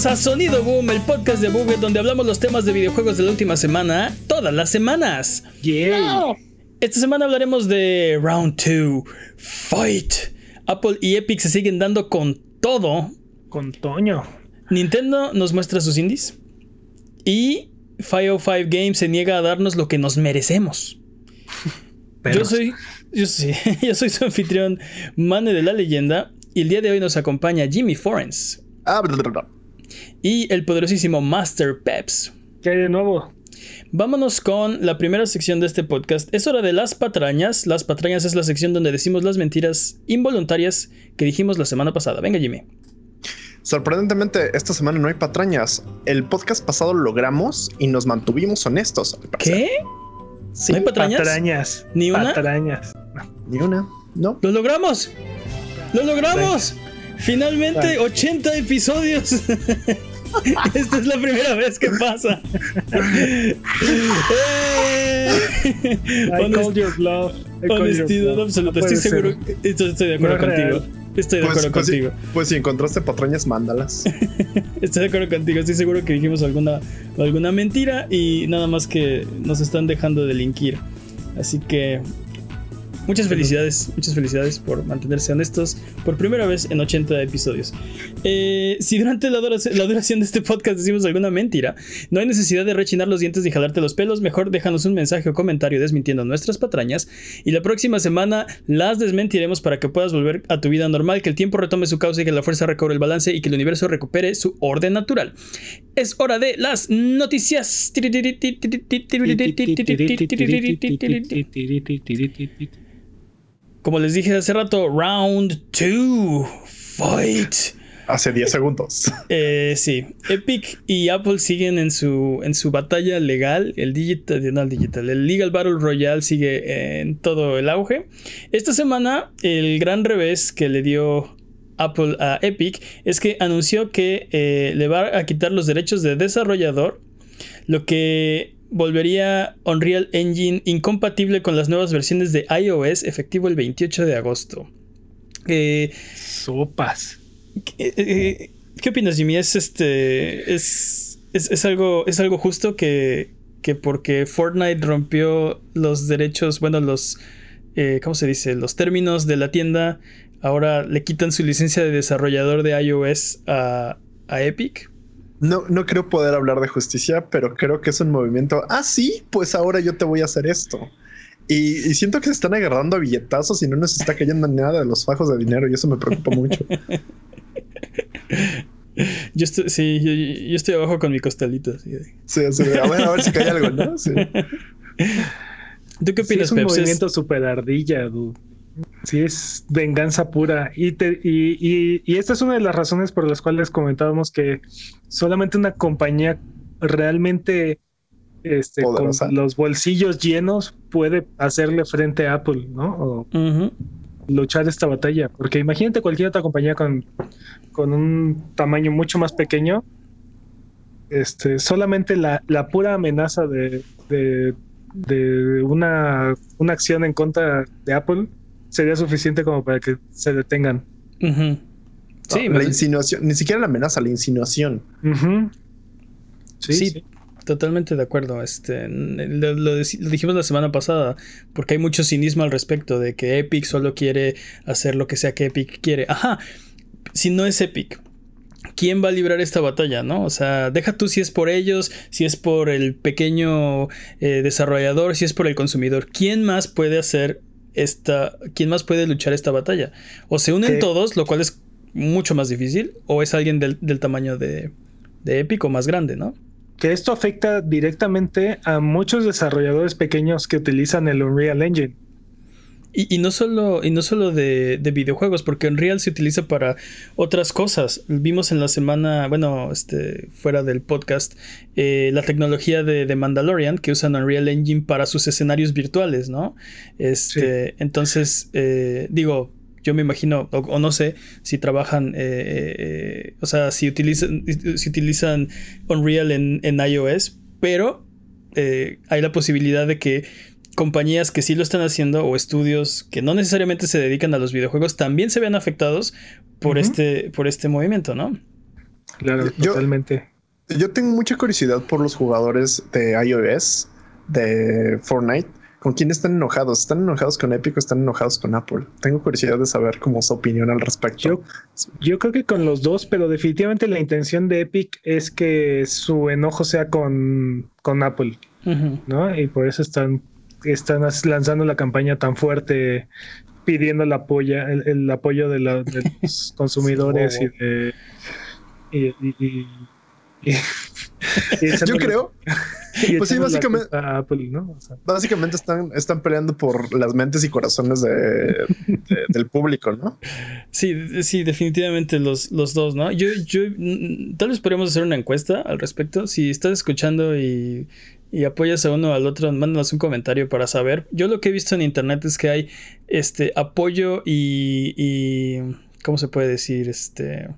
Bienvenidos a Sonido Boom, el podcast de Buget donde hablamos los temas de videojuegos de la última semana, todas las semanas. Yeah. Esta semana hablaremos de Round 2, Fight. Apple y Epic se siguen dando con todo. Con Toño. Nintendo nos muestra sus indies. Y 505 Games se niega a darnos lo que nos merecemos. Yo soy, yo, yo soy su anfitrión, Mane de la Leyenda, y el día de hoy nos acompaña Jimmy Forens. Ah, y el poderosísimo Master Peps. ¿Qué hay de nuevo? Vámonos con la primera sección de este podcast. Es hora de las patrañas. Las patrañas es la sección donde decimos las mentiras involuntarias que dijimos la semana pasada. Venga, Jimmy. Sorprendentemente, esta semana no hay patrañas. El podcast pasado lo logramos y nos mantuvimos honestos. ¿Qué? ¿No hay patrañas? ¿Ni una? Patrañas. Ni una. No. ¡Lo logramos! ¡Lo logramos! Finalmente, 80 episodios. Esta es la primera vez que pasa. I called your bluff. Honestidad absoluta. Estoy seguro. estoy de acuerdo contigo. Estoy de pues, acuerdo pues, contigo. pues si encontraste patrañas, mándalas. estoy de acuerdo contigo. Estoy seguro que dijimos alguna, alguna mentira y nada más que nos están dejando delinquir. Así que Muchas felicidades, muchas felicidades por mantenerse honestos por primera vez en 80 episodios. Eh, si durante la duración, de este podcast decimos alguna mentira, no hay necesidad de rechinar los dientes y jalarte los pelos, mejor déjanos un mensaje o comentario desmintiendo nuestras patrañas y la próxima semana las desmentiremos para que puedas volver a tu vida normal, que el tiempo retome su causa y que la fuerza recobre el balance y que el universo recupere su orden natural. Es hora de las noticias. Como les dije hace rato, round 2, fight. Hace 10 segundos. Eh, sí, Epic y Apple siguen en su, en su batalla legal. El digital, no el digital, el Legal Battle Royale sigue en todo el auge. Esta semana, el gran revés que le dio Apple a Epic es que anunció que eh, le va a quitar los derechos de desarrollador, lo que volvería Unreal Engine incompatible con las nuevas versiones de iOS efectivo el 28 de agosto. Eh, Sopas. Eh, eh, ¿Qué opinas, Jimmy? ¿Es este. Es, es, algo, es algo justo que, que porque Fortnite rompió los derechos, bueno, los. ¿Cómo se dice? Los términos de la tienda. Ahora le quitan su licencia de desarrollador de iOS a, a Epic. No, no creo poder hablar de justicia, pero creo que es un movimiento. Ah, sí, pues ahora yo te voy a hacer esto. Y, siento que se están agarrando a billetazos y no nos está cayendo nada de los fajos de dinero y eso me preocupa mucho. Yo estoy, sí, yo, estoy abajo con mi costalito. Sí, sí, a ver, a ver si cae algo, ¿no? Sí. ¿Tú qué opinas, sí, es un movimiento super ardilla, dude. Sí, es venganza pura. Y, y, esta es una de las razones por las cuales comentábamos que solamente una compañía realmente este, con los bolsillos llenos puede hacerle frente a Apple, ¿no? O luchar esta batalla. Porque imagínate cualquier otra compañía con, con un tamaño mucho más pequeño. Este, solamente la, la pura amenaza de, de, de una, una acción en contra de Apple sería suficiente como para que se detengan. Sí, la insinuación, ni siquiera la amenaza, la insinuación. sí, totalmente de acuerdo. Este, lo, dijimos la semana pasada, porque hay mucho cinismo al respecto de que Epic solo quiere hacer lo que sea que Epic quiere. Ajá, si no es Epic. ¿Quién va a librar esta batalla, no? O sea, deja tú si es por ellos, si es por el pequeño eh, desarrollador, si es por el consumidor. ¿Quién más puede hacer esta, quién más puede luchar esta batalla. O se unen todos, lo cual es mucho más difícil, o es alguien del, tamaño de, de Epic o más grande, ¿no? Que esto afecta directamente a muchos desarrolladores pequeños que utilizan el Unreal Engine. Y, no solo, y no solo de, videojuegos, porque Unreal se utiliza para otras cosas. Vimos en la semana, bueno, este, fuera del podcast, eh, la tecnología de, Mandalorian que usan Unreal Engine para sus escenarios virtuales, ¿no? Este, Entonces, eh, digo, yo me imagino, o, no sé, si trabajan, eh, o sea, si utilizan, si utilizan Unreal en, en iOS, pero hay la posibilidad de que compañías que sí lo están haciendo o estudios que no necesariamente se dedican a los videojuegos también se vean afectados por, este, por este movimiento, ¿no? Claro, totalmente. Yo tengo mucha curiosidad por los jugadores de iOS, de Fortnite. ¿Con quién están enojados? ¿Están enojados con Epic o están enojados con Apple? Tengo curiosidad de saber cómo su opinión al respecto. Yo, creo que con los dos, pero definitivamente la intención de Epic es que su enojo sea con, con Apple, ¿no? Y por eso están están lanzando la campaña tan fuerte pidiendo el apoyo, el, apoyo de, los consumidores y de yo creo. pues sí básicamente básicamente están, están peleando por las mentes y corazones del público no sí sí definitivamente los, los dos no yo yo tal vez podríamos hacer una encuesta al respecto. Si estás escuchando y y apoyas a uno al otro, mándanos un comentario para saber. Yo lo que he visto en internet es que hay este apoyo y, y ¿cómo se puede decir? Este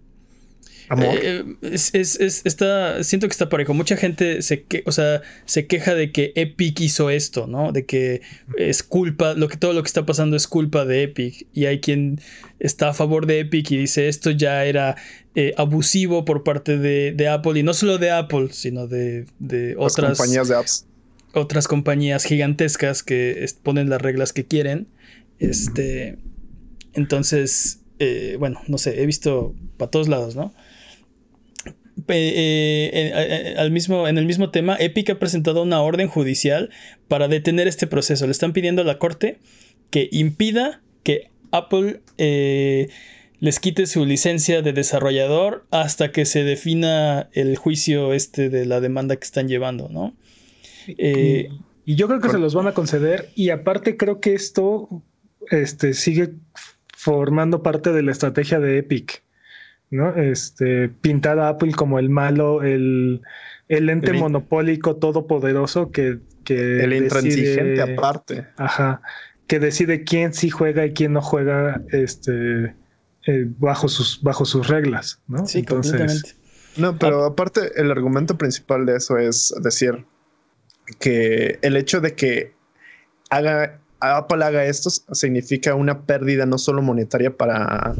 eh, es, está, siento que está parejo. Mucha gente se, que, o sea, se queja de que Epic hizo esto, ¿no? De que es culpa, lo que, todo lo que está pasando es culpa de Epic. Y hay quien está a favor de Epic y dice esto ya era eh, abusivo por parte de, Apple. Y no solo de Apple, sino de, otras compañías de apps. Otras compañías gigantescas que ponen las reglas que quieren. Este. Entonces. Eh, bueno, no sé, he visto para todos lados, ¿no? Eh, eh, eh, al mismo, en el mismo tema, Epic ha presentado una orden judicial para detener este proceso. Le están pidiendo a la corte que impida que Apple les quite su licencia de desarrollador hasta que se defina el juicio este de la demanda que están llevando, ¿no? y, yo creo que se los van a conceder y aparte creo que esto este, sigue formando parte de la estrategia de Epic. ¿No? Este, pintar a Apple como el malo, el, el ente monopólico todopoderoso que, que el intransigente aparte. Ajá. Que decide quién sí juega y quién no juega este, eh, bajo, sus, bajo sus reglas, ¿no? Sí, Entonces, No, pero aparte, el argumento principal de eso es decir que el hecho de que haga Apple haga esto significa una pérdida no solo monetaria para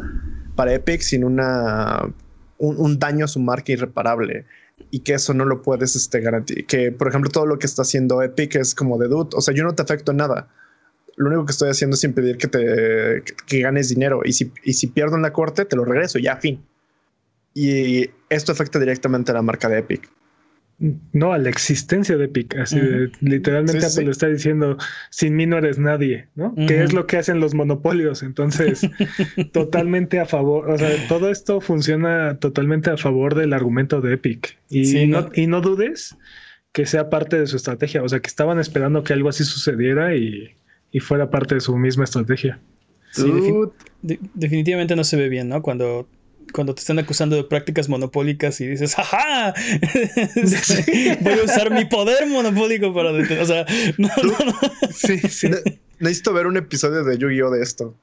para Epic sin una, un, daño a su marca irreparable y que eso no lo puedes este, garantizar. Que, por ejemplo, todo lo que está haciendo Epic es como de dude. O sea, yo no te afecto en nada. Lo único que estoy haciendo es impedir que te que, ganes dinero. Y si, y si pierdo en la corte, te lo regreso. Ya, fin. Y esto afecta directamente a la marca de Epic. No, a la existencia de Epic. Así literalmente Apple está diciendo, sin mí no eres nadie, ¿no? Que es lo que hacen los monopolios. Entonces, totalmente a favor. O sea, todo esto funciona totalmente a favor del argumento de Epic. Y, no, y no dudes que sea parte de su estrategia. O sea, que estaban esperando que algo así sucediera y, fuera parte de su misma estrategia. Sí, definitivamente no se ve bien, ¿no? Cuando cuando te están acusando de prácticas monopólicas y dices, ¡ajá! Voy a usar mi poder monopólico para detener. O sea, no, no, Sí, sí. necesito ver un episodio de Yu-Gi-Oh! de esto.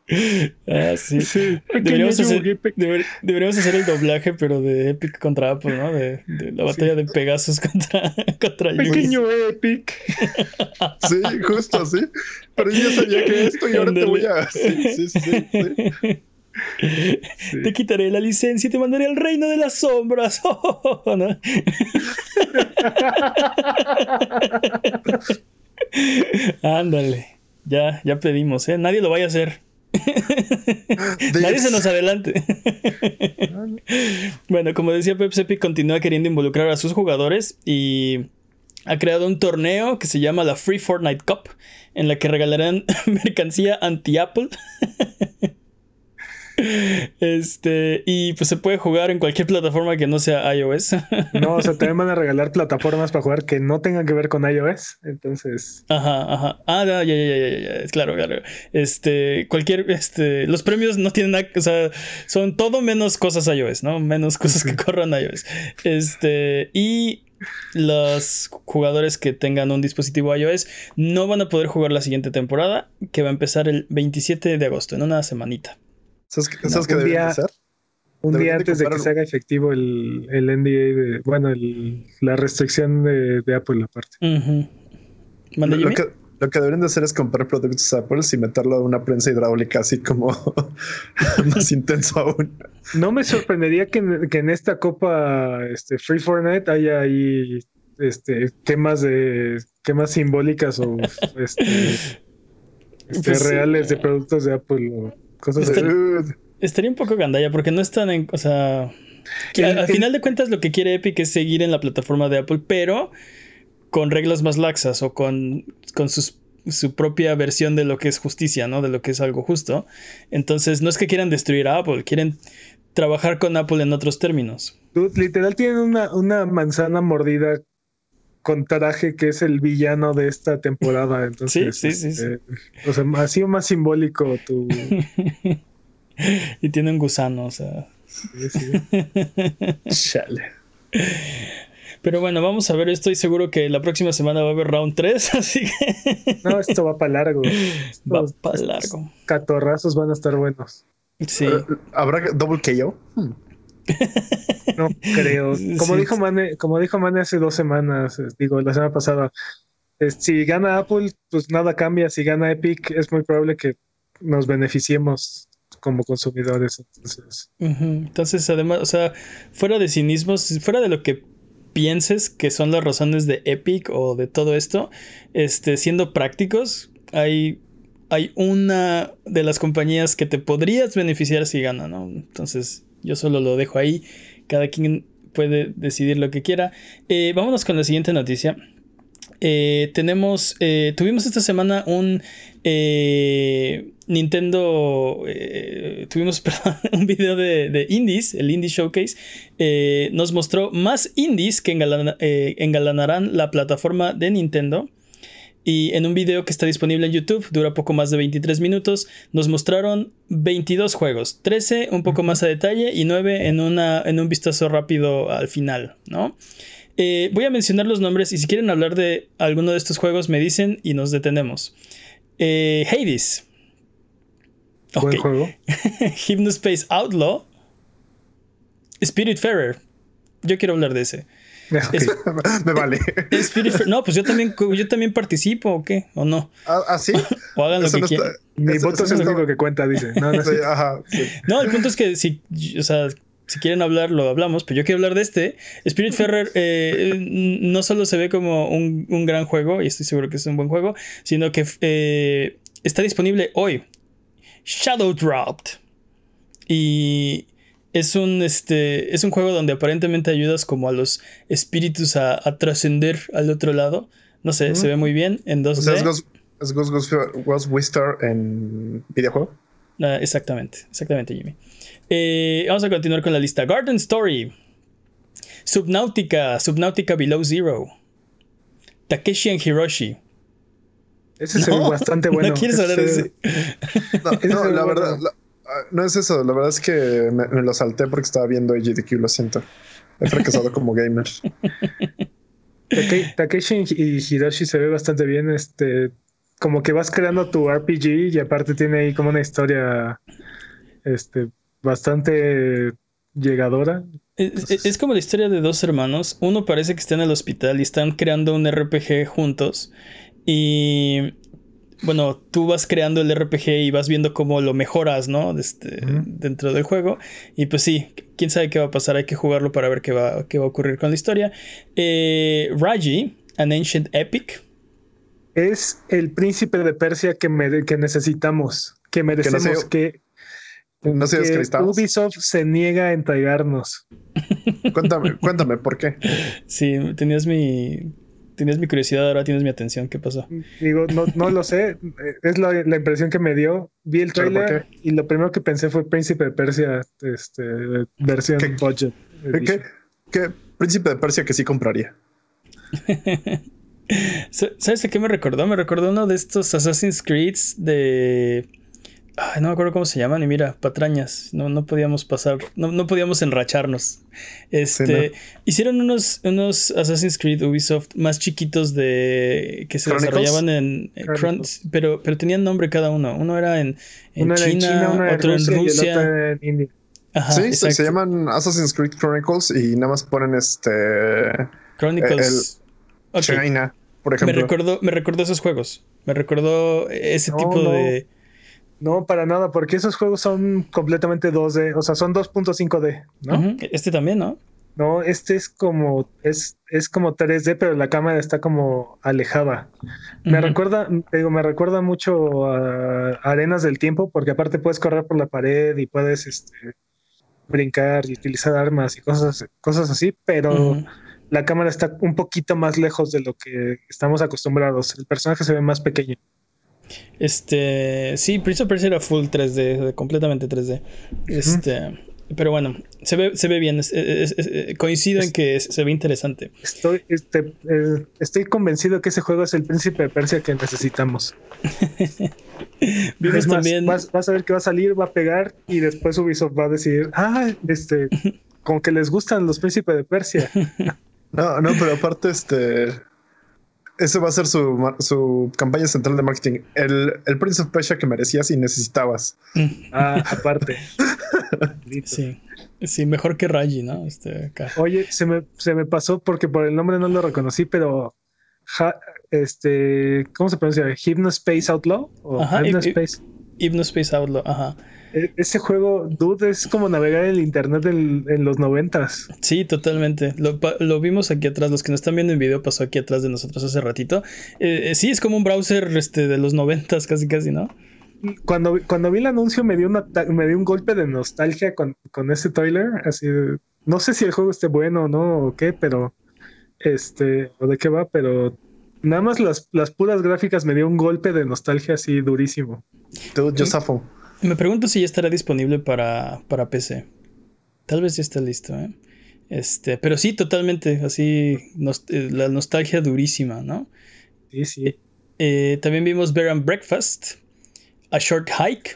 Ah, sí. sí. Deberíamos, hacer, deberíamos, hacer, el doblaje, pero de Epic contra Apple, ¿no? De, la batalla de Pegasus contra, contra Pequeño Epic. sí, justo, sí. Pero yo sabía que esto y ahora te voy a. sí, sí. sí. Te quitaré la licencia y te mandaré al reino de las sombras. Ándale. Ya, ya pedimos, ¿eh? Nadie lo vaya a hacer. Nadie se nos adelante. bueno, como decía Pepsi continúa queriendo involucrar a sus jugadores y ha creado un torneo que se llama la Free Fortnite Cup, en la que regalarán mercancía anti-Apple Este, y pues se puede jugar en cualquier plataforma que no sea iOS. No, o sea, también van a regalar plataformas para jugar que no tengan que ver con iOS. Entonces. Ajá, ajá. Ah, ya, ya, ya, ya, ya. Claro, claro. Este, cualquier, este, los premios no tienen nada, o sea, son todo menos cosas iOS, ¿no? Menos cosas que corran iOS. Este, y los jugadores que tengan un dispositivo iOS no van a poder jugar la siguiente temporada, que va a empezar el 27 de agosto, en una semanita. ¿Sabes, qué- sabes qué deberían de hacer? Un día Deberían antes de que se haga efectivo el, el NDA de, bueno, el- la restricción de, de Apple aparte. Ujú. ¿Mande, Lo, que, lo que deberían de hacer es comprar productos Apple y meterlo a una prensa hidráulica así como más intenso aún. No me sorprendería que en, que en esta copa este, Free for Night haya ahí este, quemas de quemas simbólicas o este, este, Pues, reales de productos de Apple o cosas. Dude. Estaría un poco gandalla porque no están en. O sea. que El- al el- final de cuentas, lo que quiere Epic es seguir en la plataforma de Apple, pero con reglas más laxas o con, con sus- su propia versión de lo que es justicia, ¿no? De lo que es algo justo. Entonces, no es que quieran destruir a Apple, quieren trabajar con Apple en otros términos. Literal tienen una, una manzana mordida con traje que es el villano de esta temporada. Entonces, Sí, sí, sí, sí. este, o sea, ha sido más simbólico tu. y tiene un gusano, o sea. sí, sí. Chale. Pero bueno, vamos a ver. Estoy seguro que la próxima semana va a haber round 3, así que No, esto va para largo. va para largo. Catorrazos van a estar buenos. Sí. ¿Habrá double KO? Hmm. No creo. Como Sí. dijo Mane, como dijo Mane hace dos semanas, eh, digo, la semana pasada, eh, si gana Apple, pues nada cambia. Si gana Epic, es muy probable que nos beneficiemos como consumidores. Entonces. Entonces, además, o sea, fuera de cinismos, fuera de lo que pienses que son las razones de Epic o de todo esto, este, siendo prácticos, hay, hay una de las compañías que te podrías beneficiar si gana, ¿no? Entonces, yo solo lo dejo ahí. Cada quien puede decidir lo que quiera. Eh, vámonos con la siguiente noticia. Eh, tenemos, eh, tuvimos esta semana un Nintendo, tuvimos un video de, indies, el Indie Showcase, nos mostró más indies que engalana- engalanarán la plataforma de Nintendo. Y en un video que está disponible en YouTube, dura poco más de 23 minutos, nos mostraron 22 juegos, 13 un poco más a detalle y 9 en, una, en un vistazo rápido al final, ¿no? Eh, voy a mencionar los nombres y si quieren hablar de alguno de estos juegos me dicen y nos detenemos. Eh, Hades. buen juego. Hypnospace Outlaw. Spiritfarer. Yo quiero hablar de ese. Es- Me vale. No, pues yo también, yo también participo, ¿o qué? ¿O no? ¿Ah, ah, sí? O hagan lo Eso que no quieran. está- Mi eso- voto eso es el único que cuenta, dice. No, no, Sí, ajá, sí. No, el punto es que si, o sea, si quieren hablar, lo hablamos, pero yo quiero hablar de este. Spiritfarer eh, no solo se ve como un, un gran juego, y estoy seguro que es un buen juego, sino que eh, está disponible hoy. Shadow Dropped. Y es un, este, es un juego donde aparentemente ayudas como a los espíritus a, a trascender al otro lado. No sé, se ve muy bien en 2D. O sea, es Ghost, es Ghost, Ghost, Ghost Whisper en videojuego. Ah, exactamente, exactamente, Jimmy. Eh, vamos a continuar con la lista. Garden Story. Subnautica, Subnautica Below Zero. Takeshi and Hiroshi. Ese se ve No, bastante bueno. No quieres hablar de ese. No, la verdad, la- no es eso. La verdad es que me, me lo salté porque estaba viendo AGDQ, lo siento. He fracasado como gamer. Take- Takeshi y Hiroshi se ve bastante bien. Este, como que vas creando tu RPG y aparte tiene ahí como una historia este, bastante llegadora. Es, es- es como la historia de dos hermanos. Uno parece que está en el hospital y están creando un RPG juntos. Y bueno, tú vas creando el RPG y vas viendo cómo lo mejoras, ¿no? Este. Dentro del juego. Y pues sí, quién sabe qué va a pasar. Hay que jugarlo para ver qué va, qué va a ocurrir con la historia. Eh, Raji, An Ancient Epic. Es el príncipe de Persia que, mere- que necesitamos, que merecemos, sea- que, No sé, que descristados. Ubisoft se niega a entregarnos. Cuéntame, cuéntame, ¿por qué? Sí, tenías mi. Tenías mi curiosidad, ahora tienes mi atención. ¿Qué pasó? Digo, no, no lo sé. Es la, la impresión que me dio. Vi el ¿Pero por trailer y lo primero que pensé fue Príncipe de Persia, este, versión ¿Qué- budget. ¿Qué, qué príncipe de Persia que sí compraría? Sa- ¿Sabes a qué me recordó? Me recordó uno de estos Assassin's Creed de... Ay, no me acuerdo cómo se llaman y mira, patrañas. No, no podíamos pasar, no, no podíamos enracharnos. Este, Sí, Hicieron unos, unos Assassin's Creed Ubisoft más chiquitos de que se Chronicles. desarrollaban en... Chronicles. pero, pero tenían nombre cada uno. Uno era en, en Uno era China, en China, uno era en otro Rusia, en y el Rusia. otro en India. Ajá, sí, se, llaman Assassin's Creed Chronicles y nada más ponen este Chronicles. China, por Me ejemplo. recordó, me recordó esos juegos. Me recordó ese No, tipo de. No, para nada, porque esos juegos son completamente 2D, o sea, son 2.5D, ¿no? Este también, ¿no? No, este es como es, es como 3D, pero la cámara está como alejada. Me recuerda, digo, me recuerda mucho a Arenas del Tiempo, porque aparte puedes correr por la pared y puedes este, brincar y utilizar armas y cosas, cosas así, pero la cámara está un poquito más lejos de lo que estamos acostumbrados. El personaje se ve más pequeño. Este. Sí, Prince of Persia era full 3D, completamente 3D. Este. Pero bueno, se ve, se ve bien. es- es- es- es- coincido en que es- se ve interesante. Estoy, este, eh, estoy convencido que ese juego es el príncipe de Persia que necesitamos. Vimos Es más, también. vas, vas a ver que va a salir, va a pegar y después Ubisoft va a decir, ah, este, como que les gustan los príncipes de Persia. No, no, pero aparte, este. Ese va a ser su, su campaña central de marketing. El, el Prince of Persia que merecías y necesitabas. Ah, aparte. Sí. Sí, mejor que Raji, ¿no? Este, acá. Oye, se me, se me pasó porque por el nombre no lo reconocí, pero ja- este, ¿cómo se pronuncia? Hypnospace Outlaw o Ajá, Hypnospace. Hypnospace Outlaw, ajá. E- Ese juego, dude, es como navegar en el internet en, en los noventas. Sí, totalmente. Lo, vimos aquí atrás. Los que nos están viendo en video pasó aquí atrás de nosotros hace ratito. Eh, eh, sí, es como un browser este, de los noventas, casi casi, ¿no? Cuando, cuando vi el anuncio me dio, una, me dio un golpe de nostalgia con, con ese trailer. Así, de- no sé si el juego esté bueno o no o qué, pero este, o de qué va, pero nada más las, las puras gráficas me dio un golpe de nostalgia así durísimo. Dude, yo zafo. Me pregunto si ya estará disponible para, para PC. Tal vez ya está listo, ¿eh? Este, pero sí, totalmente, así, nos- eh, la nostalgia durísima, ¿no? Sí, sí. Eh, también vimos Bear and Breakfast, A Short Hike,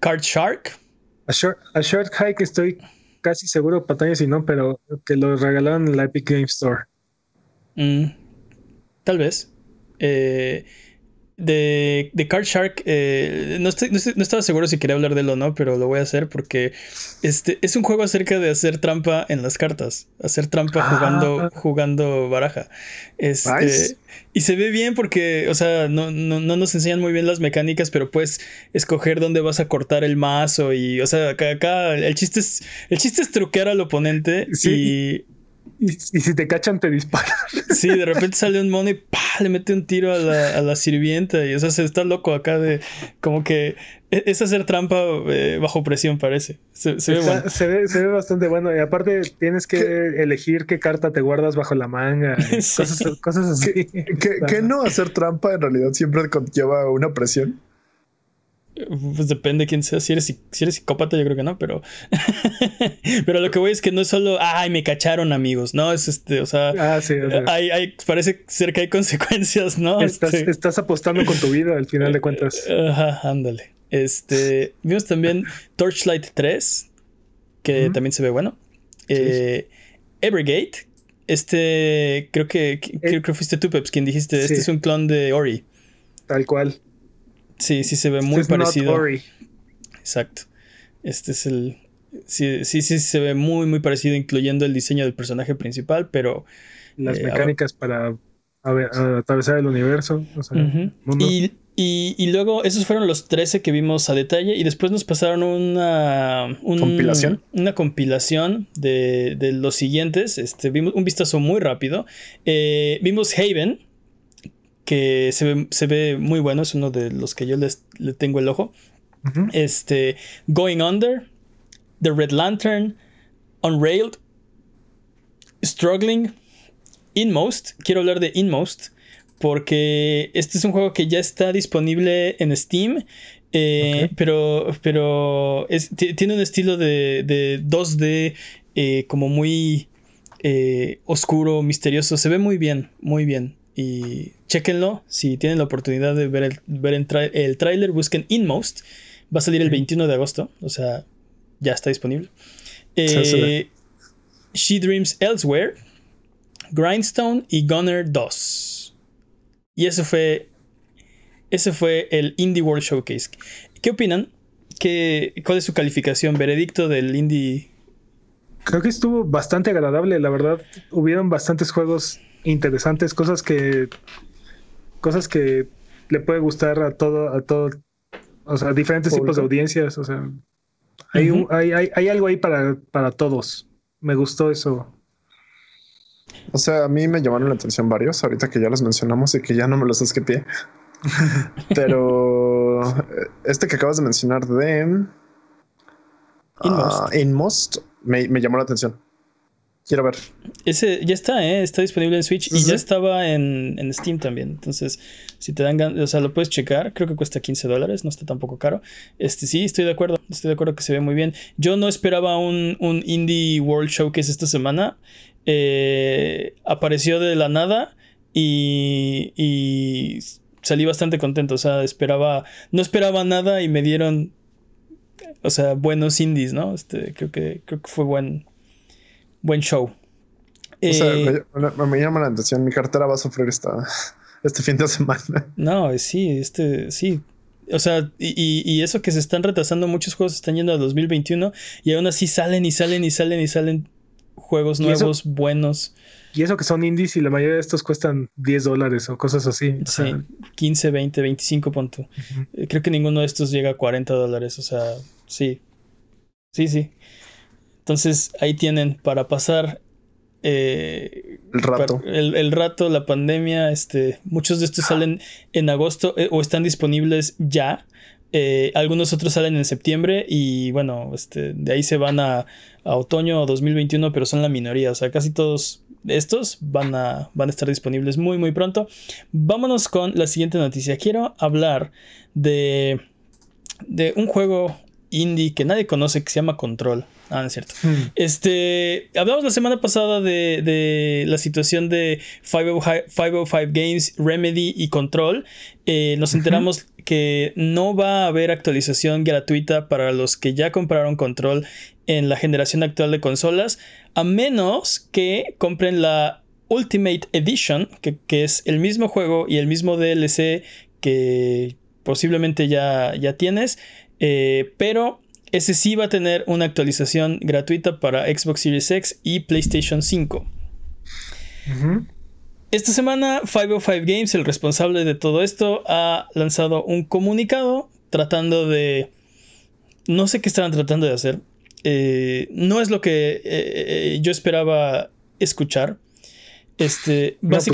Card Shark. A short, a short hike estoy casi seguro, pantalla si no, pero que lo regalaron en la Epic Game Store. Mm, tal vez. Eh, de, de Card Shark, eh, no, estoy- no estoy- no estaba seguro si quería hablar de él o no, pero lo voy a hacer porque este, es un juego acerca de hacer trampa en las cartas. Hacer trampa Ah. jugando, jugando baraja. Este, Nice. Y se ve bien porque, o sea, no, no, no nos enseñan muy bien las mecánicas, pero puedes escoger dónde vas a cortar el mazo. Y, o sea, acá, acá el chiste es. El chiste es truquear al oponente Sí. Y, y si te cachan, te disparan. Sí, de repente sale un mono y ¡pah! le mete un tiro a la, a la sirvienta. Y o sea, se está loco acá de. Como que e- es hacer trampa eh, bajo presión, parece. Se, se ve Está- bueno. se, ve, se ve bastante bueno. Y aparte, tienes que elegir qué carta te guardas bajo la manga. y Sí. cosas, cosas así. ¿Qué, qué no hacer trampa en realidad siempre conlleva una presión? Pues depende de quién sea. Si eres, si eres psicópata, yo creo que no, pero. pero lo que voy es que no es solo. ¡Ay, me cacharon, amigos! No, es este, o sea. Ah, sí. o sea, Hay, hay, parece ser que hay consecuencias, ¿no? estás, estás apostando con tu vida al final de cuentas. Ajá, ándale. Este, vimos también Torchlight 3, que también se ve bueno. Eh, Evergate, este, creo que, que- creo que fuiste tú, Peps, quien dijiste, este es un clon de Ori. Tal cual. Sí, sí se ve muy Este es not parecido. Ori. Exacto. Este es el... Sí, sí, sí, se ve muy, muy parecido, incluyendo el diseño del personaje principal, pero... Las Eh, mecánicas para a ver, a atravesar el universo. o sea, mundo. Y, y- y luego esos fueron los 13 que vimos a detalle y después nos pasaron una un- ¿Compilación? Una compilación de, de los siguientes. Este, vimos un vistazo muy rápido. Eh, vimos Haven, que se ve, se ve muy bueno, es uno de los que yo les, le tengo el ojo. Este, Going Under, The Red Lantern, Unrailed, Struggling, Inmost. Quiero hablar de Inmost. Porque este es un juego que ya está disponible en Steam. eh, Pero, pero es- tiene un estilo de, de 2D eh, como muy eh, oscuro, misterioso. Se ve muy bien, muy bien. Y chéquenlo. Si tienen la oportunidad de ver el, ver el, tra- el tráiler, busquen Inmost. Va a salir el Ok. 21 de agosto. O sea, ya está disponible. Eh, She Dreams Elsewhere, Grindstone y Gunner 2. Y ese fue. Ese fue el Indie World Showcase. ¿Qué opinan? ¿Qué, ¿Cuál es su calificación? Veredicto del Indie. Creo que estuvo bastante agradable, la verdad. Hubieron bastantes juegos interesantes, cosas que. Cosas que le puede gustar a todo, a todo. O sea, diferentes tipos de audiencias. O sea. Hay, hay, hay, hay algo ahí para, para todos. Me gustó eso. O sea, a mí me llamaron la atención varios, ahorita que ya los mencionamos y que ya no me los esquipé. Pero este que acabas de mencionar de Inmost. ah, Inmost me, me llamó la atención. Quiero ver. Ese ya está, ¿eh? Está disponible en Switch y ya estaba en, en Steam también. Entonces, si te dan ganas, o sea, lo puedes checar. Creo que cuesta 15 dólares, no está tampoco caro. Este, sí, estoy de acuerdo. Estoy de acuerdo que se ve muy bien. Yo no esperaba un, un Indie World Showcase esta semana. Eh, apareció de la nada y, y salí bastante contento. O sea, esperaba, no esperaba nada y me dieron, o sea, buenos indies, ¿no? Este, creo que, creo que fue buen, buen show. O sea, Eh, me, llama la atención. Mi cartera va a sufrir esta, este fin de semana. No, sí, este, sí. O sea, y, y- eso que se están retrasando, muchos juegos están yendo a 2021 y aún así salen y salen y salen y salen juegos Y eso- nuevos, buenos. Y eso que son indies y la mayoría de estos cuestan 10 dólares o cosas así. O Sí, sea, 15, 20, 25 puntos. ujú. Creo que ninguno de estos llega a 40 dólares, o sea, sí. Sí, sí. Entonces ahí tienen para pasar eh, El rato. par- el, el rato, la pandemia, este, muchos de estos salen en agosto eh, o están disponibles ya. Eh, algunos otros salen en septiembre y bueno, este, de ahí se van a, a otoño o 2021, pero son la minoría. O sea, casi todos estos van a, van a estar disponibles muy, muy pronto. Vámonos con la siguiente noticia. Quiero hablar de, de un juego indie que nadie conoce que se llama Control. Ah, no es cierto. Hmm. Este, hablamos la semana pasada de, de la situación de 505, 505 Games, Remedy y Control. Eh, nos enteramos que no va a haber actualización gratuita para los que ya compraron Control en la generación actual de consolas, a menos que compren la Ultimate Edition, que, que es el mismo juego y el mismo DLC que posiblemente ya, ya tienes, eh, pero ese sí va a tener una actualización gratuita para Xbox Series X y PlayStation 5. Ujú. Esta semana 505 Games, el responsable de todo esto, ha lanzado un comunicado tratando de... No sé qué estaban tratando de hacer. Eh, no es lo que eh, eh, yo esperaba escuchar. Este, No, pues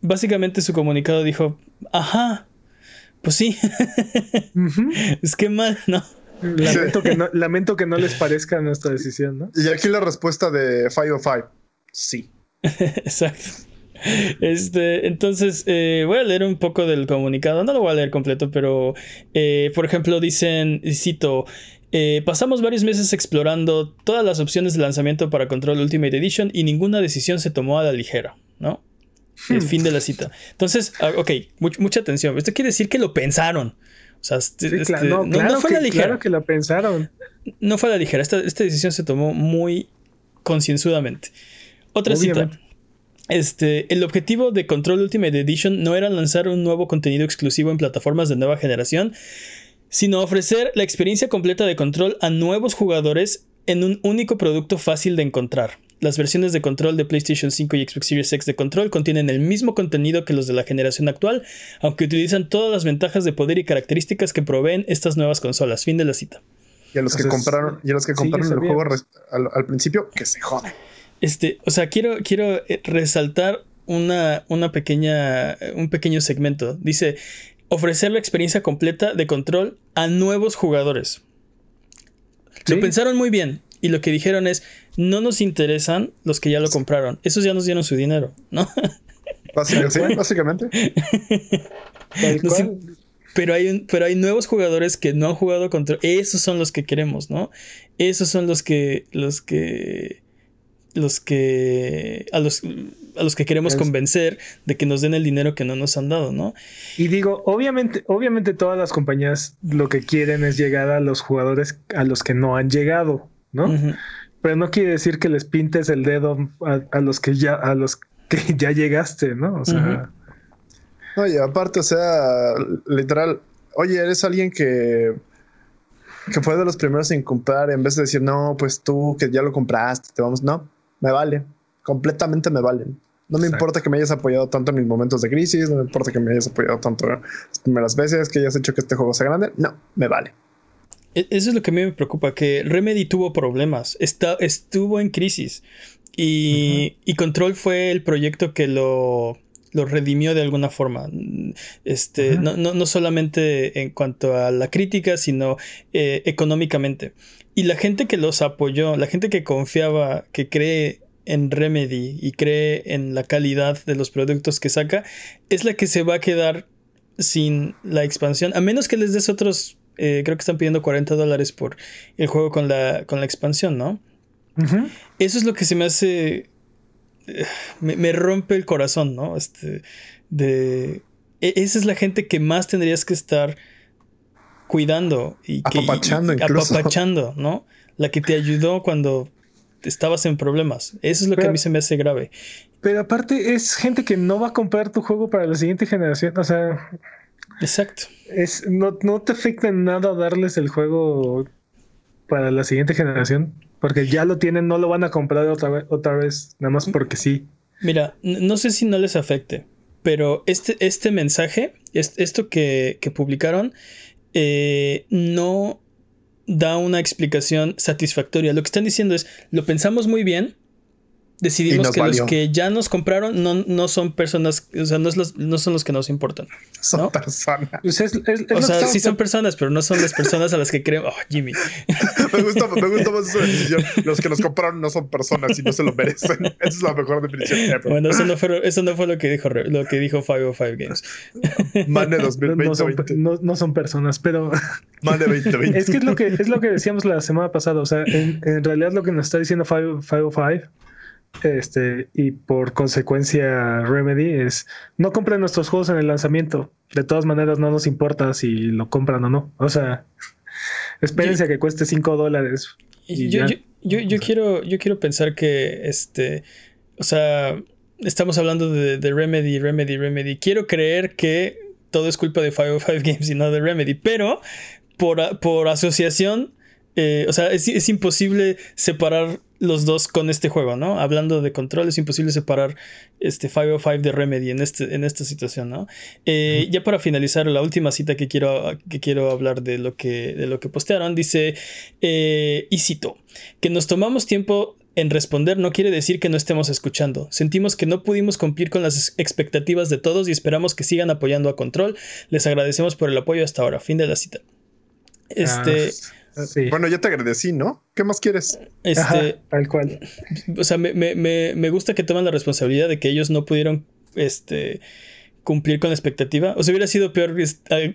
básicamente, su comunicado dijo, ajá, pues sí, es que mal, ¿no? Lamento, que no, lamento que no les parezca nuestra decisión, ¿no? Y aquí la respuesta de 505. Sí. Exacto. Este, entonces, eh, voy a leer un poco del comunicado. No lo voy a leer completo, pero, eh, por ejemplo, dicen, cito, eh, pasamos varios meses explorando todas las opciones de lanzamiento para Control Ultimate Edition y ninguna decisión se tomó a la ligera, ¿no? El Hmm. fin de la cita. Entonces, ah, ok, much- mucha atención. Esto quiere decir que lo pensaron. O sea, este- Sí, este, cla- no, claro no fue que, la ligera claro que la pensaron. no fue a la ligera. Esta, esta decisión se tomó muy concienzudamente. Otra Obviamente. cita. Este, el objetivo de Control Ultimate Edition no era lanzar un nuevo contenido exclusivo en plataformas de nueva generación, sino ofrecer la experiencia completa de Control a nuevos jugadores en un único producto fácil de encontrar. Las versiones de Control de PlayStation 5 y Xbox Series X de Control contienen el mismo contenido que los de la generación actual, aunque utilizan todas las ventajas de poder y características que proveen estas nuevas consolas. Fin de la cita. Y a los que compraron, y a los que compraron el juego al, al principio, que se joden. Este, o sea, quiero, quiero eh, resaltar una, una pequeña, un pequeño segmento. Dice, ofrecer la experiencia completa de control a nuevos jugadores. Sí. Lo pensaron muy bien. Y lo que dijeron es, no nos interesan los que ya lo compraron, esos ya nos dieron su dinero, ¿no? Básicamente. sí, básicamente. pero hay, pero hay nuevos jugadores que no han jugado contra. Esos son los que queremos, ¿no? Esos son los que. Los que. Los que. A los, a los que queremos convencer de que nos den el dinero que no nos han dado, ¿no? Y digo, obviamente, obviamente todas las compañías lo que quieren es llegar a los jugadores a los que no han llegado, ¿no? Pero no quiere decir que les pintes el dedo a, los que ya, a los que ya llegaste, ¿no? O sea. No, y aparte, o sea, literal, oye, eres alguien que, que fue de los primeros en comprar, en vez de decir, no, pues tú que ya lo compraste, te vamos, no, me vale, completamente me valen. No me importa que me hayas apoyado tanto en mis momentos de crisis, no me importa que me hayas apoyado tanto las primeras veces, que hayas hecho que este juego sea grande, no, me vale. E, eso es lo que a mí me preocupa, que Remedy tuvo problemas, está, estuvo en crisis y, y Control fue el proyecto que lo lo redimió de alguna forma. Este, no, no, solamente en cuanto a la crítica, sino eh, económicamente. Y la gente que los apoyó, la gente que confiaba, que cree en Remedy y cree en la calidad de los productos que saca, es la que se va a quedar sin la expansión, a menos que les des otros, eh, creo que están pidiendo 40 dólares por el juego con la, con la expansión, ¿no? Eso es lo que se me hace me, rompe el corazón, ¿no? Este, de, e, esa es la gente que más tendrías que estar cuidando y que, apapachando, apapachando, ¿no? La que te ayudó cuando estabas en problemas. Eso es lo que a mí se me hace grave. Pero aparte es gente que no va a comprar tu juego para la siguiente generación, o sea... Exacto. Es, no, no te afecta en nada darles el juego para la siguiente generación. Porque ya lo tienen, no lo van a comprar otra vez, otra vez, nada más porque sí. Mira, no sé si no les afecte, pero este, este mensaje, esto que, publicaron, eh, no da una explicación satisfactoria. Lo que están diciendo es, lo pensamos muy bien, decidimos que los que ya nos compraron no, no son personas, o sea, no, no son los que nos importan. Son personas. Pues o sea, sí son personas, pero no son las personas a las que creo. Oh, Jimmy. me, gusta, me gusta más esa definición. Los que nos compraron no son personas y no se lo merecen. Esa es la mejor definición Bueno, eso no fue, eso no fue lo que dijo lo que dijo 505 Games. Mane 2020. No son, no, no son personas, pero. Mane 2020. Es que es lo que, es lo que decíamos la semana pasada. O sea, en, en realidad lo que nos está diciendo 505 este, y por consecuencia Remedy es no compren nuestros juegos en el lanzamiento. De todas maneras no nos importa si lo compran o no. O sea, espérense a que cueste 5 dólares. Yo, yo, quiero, yo quiero pensar que este, o sea, estamos hablando de, Remedy, Remedy, Remedy. Quiero creer que todo es culpa de 505 Games y no de Remedy, pero por, por asociación, eh, o sea, es, es imposible separar los dos con este juego, ¿no? Hablando de control, es imposible separar este 505 de Remedy en, este, en esta situación, ¿no? Eh, ya para finalizar, la última cita que quiero, que quiero hablar de lo que, de lo que postearon, dice, eh, y cito, que nos tomamos tiempo en responder no quiere decir que no estemos escuchando. Sentimos que no pudimos cumplir con las expectativas de todos y esperamos que sigan apoyando a Control. Les agradecemos por el apoyo hasta ahora. Fin de la cita. Este... Ah, bueno, ya te agradecí, ¿no? ¿Qué más quieres? Este, tal cual. O sea, me, me, me, gusta que toman la responsabilidad de que ellos no pudieron este, cumplir con la expectativa. O sea, hubiera sido peor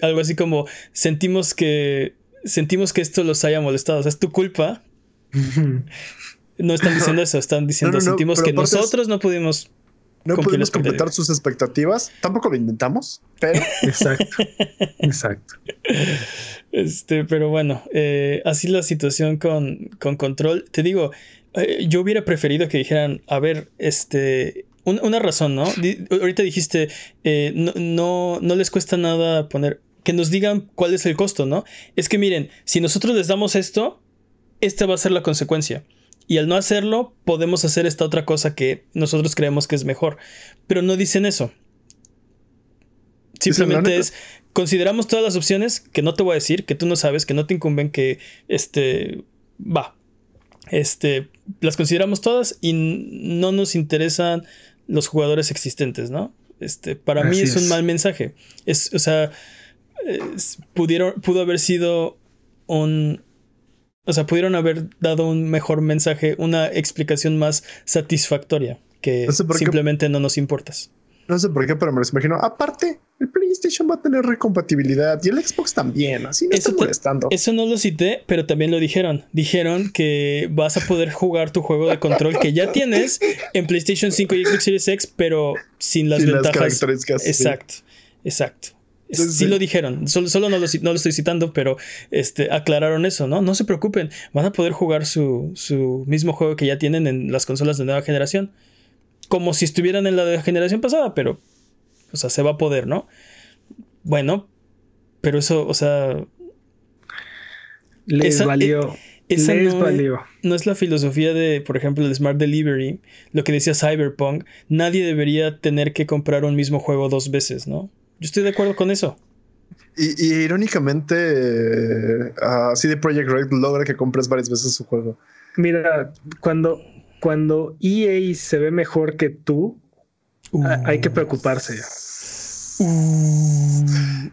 algo así como sentimos que sentimos que esto los haya molestado. O sea, es tu culpa. no están diciendo eso, están diciendo sentimos que nosotros no pudimos no pudimos completar sus expectativas. Tampoco lo intentamos, pero. Exacto. Exacto. Este, pero bueno, eh, así la situación con, con control. Te digo, eh, yo hubiera preferido que dijeran, a ver, este. una razón, ¿no? ahorita dijiste, eh, no, no, no les cuesta nada poner. Que nos digan cuál es el costo, ¿no? Es que miren, si nosotros les damos esto, esta va a ser la consecuencia. Y al no hacerlo, podemos hacer esta otra cosa que nosotros creemos que es mejor. Pero no dicen eso. Simplemente es, consideramos todas las opciones que no te voy a decir, que tú no sabes, que no te incumben, que este, va. Este, las consideramos todas y no nos interesan los jugadores existentes, ¿no? Este, para mí es, un mal mensaje. Es, o sea, pudieron, pudo haber sido un, o sea, pudieron haber dado un mejor mensaje, una explicación más satisfactoria que No sé por qué- simplemente no nos importas. No sé por qué, pero me los imagino. Aparte, el PlayStation va a tener recompatibilidad y el Xbox también. Así no Eso está te- molestando. Eso no lo cité, pero también lo dijeron. Dijeron que vas a poder jugar tu juego de control que ya tienes en PlayStation 5 y Xbox Series X, pero sin las Sin las ventajas. características, sí. exacto, Sí, lo dijeron, solo, solo no, lo, ci- no lo estoy citando, pero este, aclararon eso, ¿no? No se preocupen, van a poder jugar su, su mismo juego que ya tienen en las consolas de nueva generación, como si estuvieran en la de la generación pasada, pero, o sea, se va a poder, ¿no? Bueno, pero eso, o sea, Les Esa- valió. esa les no es- valió. no es la filosofía de, por ejemplo, el Smart Delivery, lo que decía Cyberpunk, nadie debería tener que comprar un mismo juego dos veces, ¿no? Yo estoy de acuerdo con eso. Y, y irónicamente, eh, ah, CD Projekt Red logra que compres varias veces su juego. Mira, cuando, cuando EA se ve mejor que tú, a- hay que preocuparse.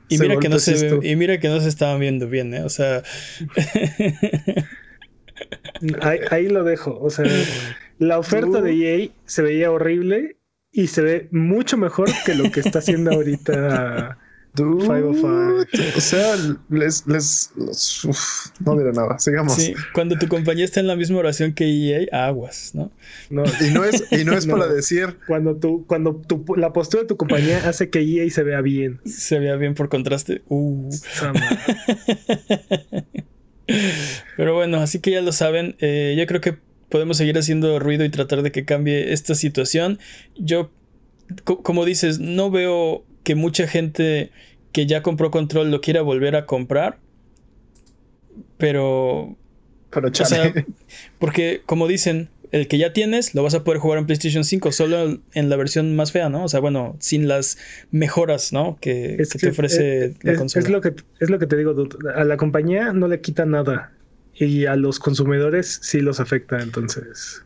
Y Ese mira que no se ve- y mira que no se estaban viendo bien, ¿eh? O sea, Ahí, ahí lo dejo. O sea, la oferta de EA se veía horrible y se ve mucho mejor que lo que está haciendo ahorita. Dude, 505. O sea, les, les, los- uf, no diré nada. Sigamos. sí, cuando tu compañía está en la misma oración que EA, aguas, ¿no? No, Y no es, y no es No. para decir, cuando tú, cuando tu, la postura de tu compañía hace que EA se vea bien. Se veía bien por contraste. Uh. Pero bueno, así que ya lo saben. eh, yo creo que podemos seguir haciendo ruido y tratar de que cambie esta situación. Yo, co- como dices, no veo que mucha gente que ya compró control lo quiera volver a comprar. Pero, pero o sea, porque como dicen, el que ya tienes lo vas a poder jugar en PlayStation 5 solo en la versión más fea, ¿no? O sea, bueno, sin las mejoras, ¿no? Que, que que te ofrece es, la consola. es lo que, es lo que te digo, dude. A la compañía no le quita nada. Y a los consumidores sí los afecta. Entonces,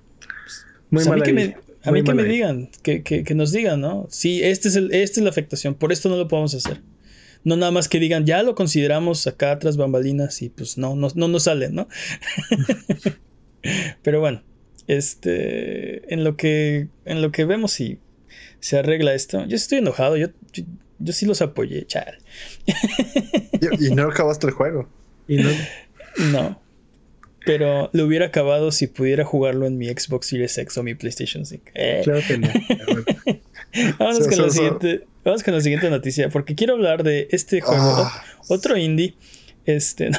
muy Pues a mí mal que ahí, me, a mí que me digan, que, que- que nos digan, ¿no? Sí, este es el, esta es la afectación, por esto no lo podemos hacer. No nada más que digan, ya lo consideramos acá tras bambalinas y pues no, no, no nos sale, ¿no? Pero bueno, este, en lo que, en lo que vemos si se arregla esto, yo estoy enojado, yo, yo, yo sí los apoyé, chal. Y, y no acabaste el juego. Y no, No. Pero lo hubiera acabado si pudiera jugarlo en mi Xbox Series X o mi PlayStation 5. Eh. claro que no. Sí, con la siguiente, vamos con la siguiente noticia, porque quiero hablar de este juego, Ah. ot- otro indie. Este, no.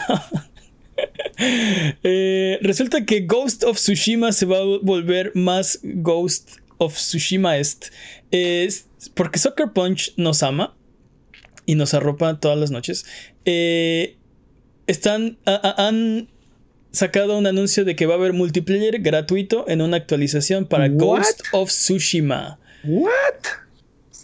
Eh, resulta que Ghost of Tsushima se va a volver más Ghost of Tsushima est. Es porque Soccer Punch nos ama y nos arropa todas las noches. Eh, están, a- a- han sacado un anuncio de que va a haber multiplayer gratuito en una actualización para What? Ghost of Tsushima. ¿What?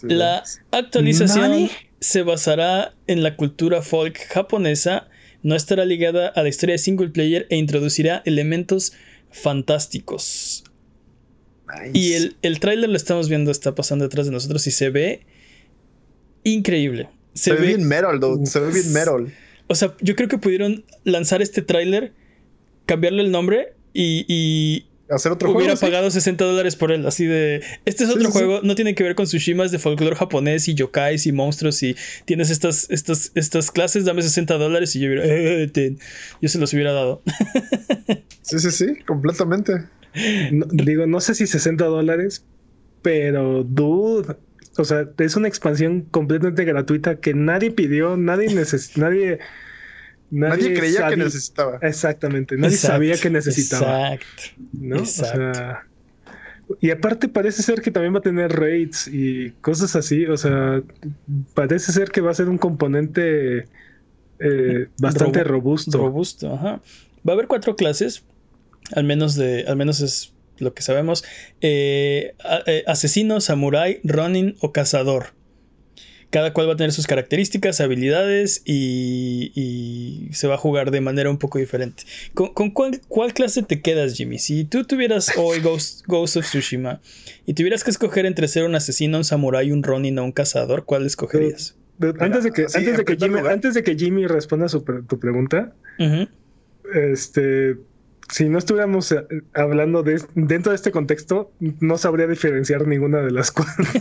La actualización ¿Nani? se basará en la cultura folk japonesa, no estará ligada a la historia de single player e introducirá elementos fantásticos. Nice. Y el, el tráiler lo estamos viendo, está pasando detrás de nosotros y se ve increíble. Se Se ve ve, bien metal, dude. Se ve bien metal. o sea, yo creo que pudieron lanzar este tráiler, cambiarle el nombre y, y Hacer otro hubiera juego. sí. pagado 60 dólares por él. Así de. Este es otro sí, sí. juego, no tiene que ver con Tsushima, es de folclore japonés y yokais y monstruos. Y tienes estas, estas, estas clases, dame 60 dólares y yo hubiera. "Eh, ten". Yo se los hubiera dado. Sí, sí, sí, completamente. No- digo, no sé si 60 dólares, pero dude. O sea, es una expansión completamente gratuita que nadie pidió, nadie neces nadie, Nadie, creía que necesitaba. Exactamente, nadie Exacto, sabía que necesitaba. Exacto. ¿no? O Exacto. sea, y aparte parece ser que también va a tener raids y cosas así. O sea, parece ser que va a ser un componente eh, bastante Robu- robusto. Robusto, ajá. Va a haber cuatro clases. Al menos de. Al menos es lo que sabemos. Eh, a- eh, asesino, samurái, ronin o cazador. Cada cual va a tener sus características, habilidades y, y se va a jugar de manera un poco diferente. ¿Con, con cuál, cuál clase te quedas, Jimmy? Si tú tuvieras hoy Ghost, Ghost of Tsushima y tuvieras que escoger entre ser un asesino, un samurái, un ronin o un cazador, ¿cuál escogerías? Antes de que, Sí, antes, de que Jimmy, antes de que Jimmy responda su tu pregunta, este, si no estuviéramos eh, hablando de dentro de este contexto, no sabría diferenciar ninguna de las cuatro.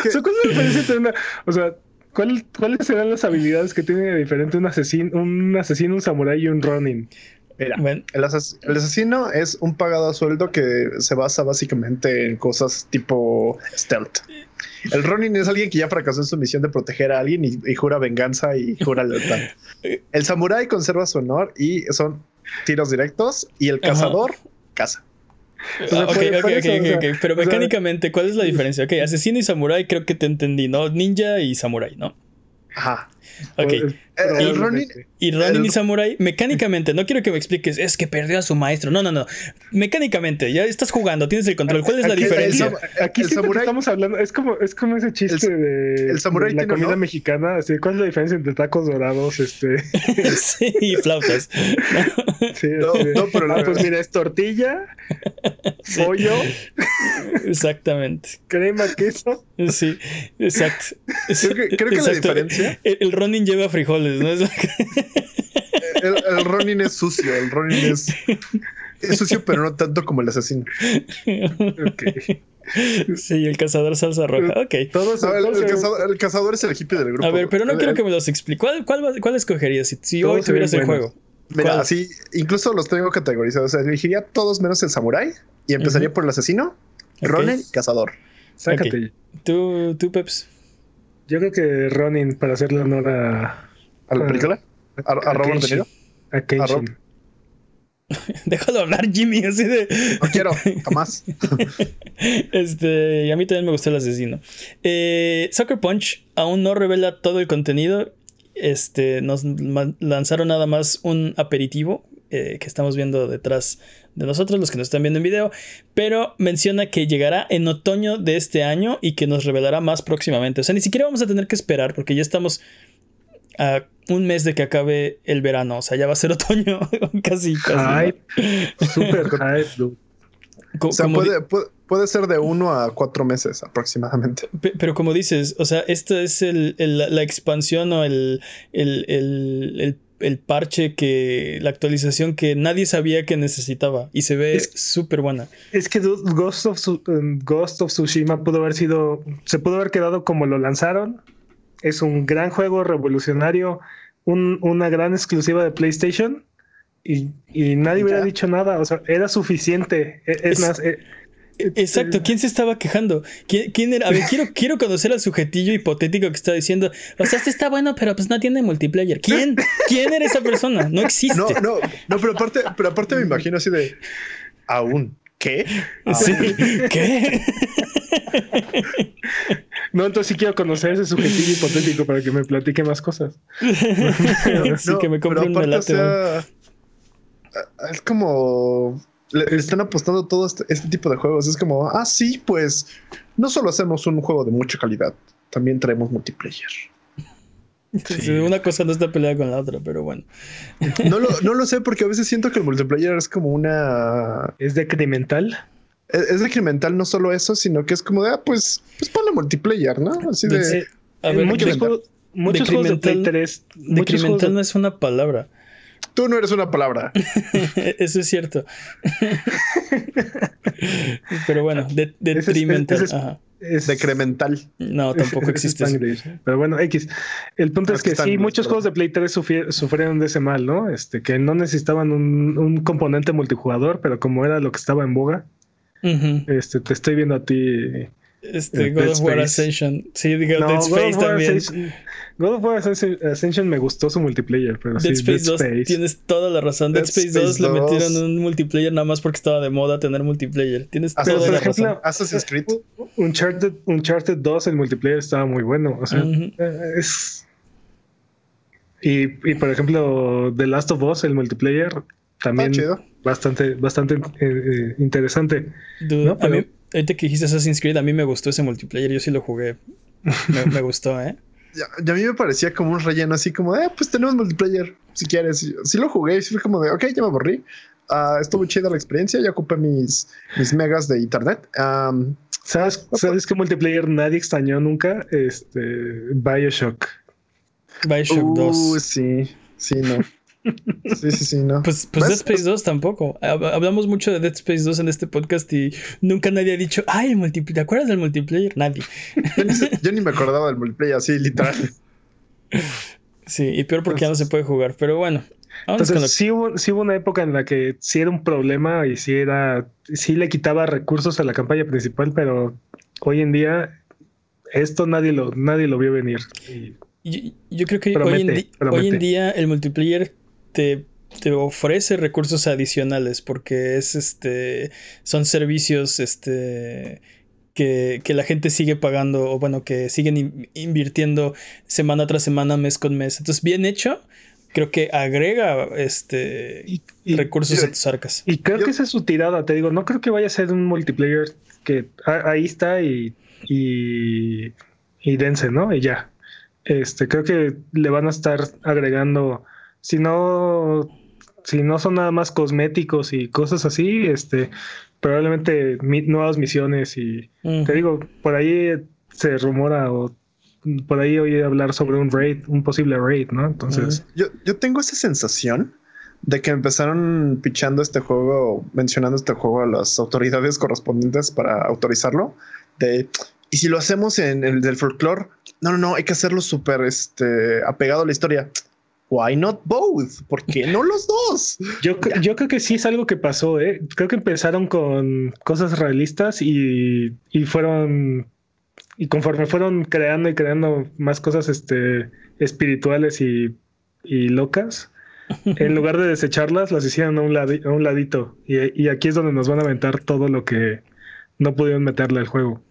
O sea, ¿cuál es la diferencia entre una, o sea, ¿cuál- ¿cuáles serán las habilidades que tiene de diferente un asesino, un asesino, un samurái y un ronin? Mira, Bueno, el, ases- el asesino es un pagado a sueldo que se basa básicamente en cosas tipo stealth. El Ronin es alguien que ya fracasó en su misión de proteger a alguien y, y jura venganza y jura lealtad. El samurái conserva su honor y son tiros directos y el Ajá. cazador caza. sea, ok, por- ok, por ok, eso, ok, o sea, ok. Pero o sea- mecánicamente, ¿cuál es la diferencia? Ok, asesino y samurái creo que te entendí, ¿no? Ninja y samurái, ¿no? Ajá. Ok. El, el Ronin, Y Ronin y Samurai, mecánicamente, no quiero que me expliques, es que perdió a su maestro. No, no, no. Mecánicamente, ya estás jugando, tienes el control. ¿Cuál es la Aquí- diferencia? el- Aquí samurái- estamos hablando, es como, es como ese chiste El- de, el samurái de la tiene comida mexicana. Así, ¿Cuál es la diferencia entre tacos dorados? Este, sí, y flautas. sí, No, de, no, pero ah, la- pues mira, es tortilla, pollo, Exactamente. crema, queso. Sí, exacto. Creo que- creo que la diferencia- El, el Ronin lleva frijoles, ¿no? Es- el, el Ronin es sucio. El Ronin es, es sucio, pero no tanto como el asesino. Ok. Sí, el cazador salsa roja. Ok. Todos, No, el, cazador, el cazador es el hippie del grupo. A ver, pero no quiero que me los explique. ¿Cuál, cuál, escogerías si, hoy tuvieras el buenos. juego? Mira, ¿Cuál? así, incluso los tengo categorizados. O sea, elegiría todos menos el samurái y empezaría por el asesino, Ok. Ronin y cazador. Sácate. ¿Tú, tú, Peps? Yo creo que Ronin, para hacerle honor a, ¿A la película? ¿A, a a Robert De. Niro? A Kenshin. Rob. Déjalo hablar, Jimmy, así de... No quiero, jamás. Este, y a mí también me gustó el asesino. Eh, Sucker Punch aún no revela todo el contenido. Este, nos lanzaron nada más un aperitivo eh, que estamos viendo detrás de nosotros, los que nos están viendo en video. Pero menciona que llegará en otoño de este año y que nos revelará más próximamente. O sea, ni siquiera vamos a tener que esperar porque ya estamos a un mes de que acabe el verano. O sea, ya va a ser otoño casi. casi ¿no? Hype. Super hype, dude. Co- O sea, puede, puede, puede ser de uno a cuatro meses aproximadamente. Pe- Pero como dices, o sea, esta es el, el- la, la expansión o el, el, el- parche que, la actualización que nadie sabía que necesitaba y se ve Es- súper buena. Es que Ghost of, um, Ghost of Tsushima pudo haber sido, se pudo haber quedado como lo lanzaron. Es un gran juego revolucionario, un- una gran exclusiva de PlayStation y, y nadie hubiera dicho nada. O sea, era suficiente. E- Es, Es- más, eh, Exacto, ¿quién se estaba quejando? ¿Quién, quién era? A ver, quiero, quiero conocer al sujetillo hipotético que está diciendo, o sea, este está bueno, pero pues no tiene multiplayer. ¿Quién? ¿Quién era esa persona? No existe. No, no, no, pero aparte, pero aparte me imagino así de aún. ¿Qué? Sí. ¿Qué? No, entonces sí quiero conocer ese sujetillo hipotético para que me platique más cosas. sí, que me compre un melate. o sea, es como le, le están apostando todo este, este tipo de juegos. Es como, ah, sí, pues no solo hacemos un juego de mucha calidad, también traemos multiplayer. Sí, Una cosa no está peleada con la otra, pero bueno. No lo, no lo sé porque a veces siento que el multiplayer es como una Es decremental. es, es decremental no solo eso, sino que es como de, ah, pues, pues ponle multiplayer, ¿no? Así de. A ver, muchos juegos, muchos juegos de Play Decremental- 3. Muchos juegos de- no es una palabra. Tú no eres una palabra. Eso es cierto. Pero bueno, de- Ese es- detrimental. ese es- ajá. es- Decremental. No, tampoco existe. Pero bueno, X. El punto es que sí, muchos juegos de Play 3 sufri- sufrieron de ese mal, ¿no? Este, que no necesitaban un, un componente multijugador, pero como era lo que estaba en boga, este, te estoy viendo a ti. Este, Eh, God Dead of War Space. Ascension. Sí, digo, No, Dead God of Space War también. Ascension- God of War Ascension, me gustó su multiplayer, pero Dead sí, Space 2, Space. tienes toda la razón. Dead, Dead Space, Space 2 le 2. metieron un multiplayer nada más porque estaba de moda tener multiplayer. Tienes Ah, toda pero, la por ejemplo, razón. Assassin's Creed. Uncharted, Uncharted 2, el multiplayer estaba muy bueno. O sea, Ujú. eh, es. Y, y por ejemplo, The Last of Us, el multiplayer, también Está chido. bastante, bastante eh, eh, interesante. Dude, No, a pero- mí, ahorita que dijiste Assassin's Creed, a mí me gustó ese multiplayer. Yo sí lo jugué. Me, me gustó, ¿eh? A mí me parecía como un relleno así como, eh, pues tenemos multiplayer, si quieres. Y Sí lo jugué y sí fue como de, ok, ya me aburrí. Ah, estuvo chida la experiencia, ya ocupé mis, mis megas de internet. ¿Sabes, ¿Sabes qué multiplayer nadie extrañó nunca? Este Bioshock. Bioshock uh, 2. sí. Sí, no. Sí, sí, sí, no. Pues, pues Dead Space 2 tampoco. Hablamos mucho de Dead Space 2 en este podcast y nunca nadie ha dicho, ay, el multiplayer. ¿Te acuerdas del multiplayer? Nadie. Yo ni, me acordaba del multiplayer así, literal. Sí, y peor porque ya no se puede jugar. Pero bueno. Entonces, sí, hubo, sí hubo una época en la que sí era un problema y sí era, sí le quitaba recursos a la campaña principal, pero hoy en día esto nadie lo, nadie lo vio venir. Yo, creo que hoy, en hoy, en día el multiplayer te, te, ofrece recursos adicionales porque es este son servicios este que, que, la gente sigue pagando o bueno que siguen invirtiendo semana tras semana mes con mes. Entonces bien hecho creo que agrega este recursos a tus arcas. y creo que esa es su tirada te digo no creo que vaya a ser un multiplayer que ahí está y y, y dense no y ya. Este creo que le van a estar agregando si no, si no son nada más cosméticos y cosas así, este, probablemente nuevas misiones y te digo, por ahí se rumora o por ahí oí hablar sobre un raid, un posible raid, ¿no? Entonces. yo, yo tengo esa sensación de que empezaron pichando este juego, mencionando este juego a las autoridades correspondientes para autorizarlo. De, y si lo hacemos en el del folclore, no, no, no, hay que hacerlo súper este, apegado a la historia why not both? ¿Por qué no los dos? Yo, yo creo que sí es algo que pasó, ¿eh? Creo que empezaron con cosas realistas y, y fueron, y conforme fueron creando y creando más cosas este, espirituales y, y locas, en lugar de desecharlas, las hicieron a un, a un ladito. Y, y aquí es donde nos van a aventar todo lo que no pudieron meterle al juego.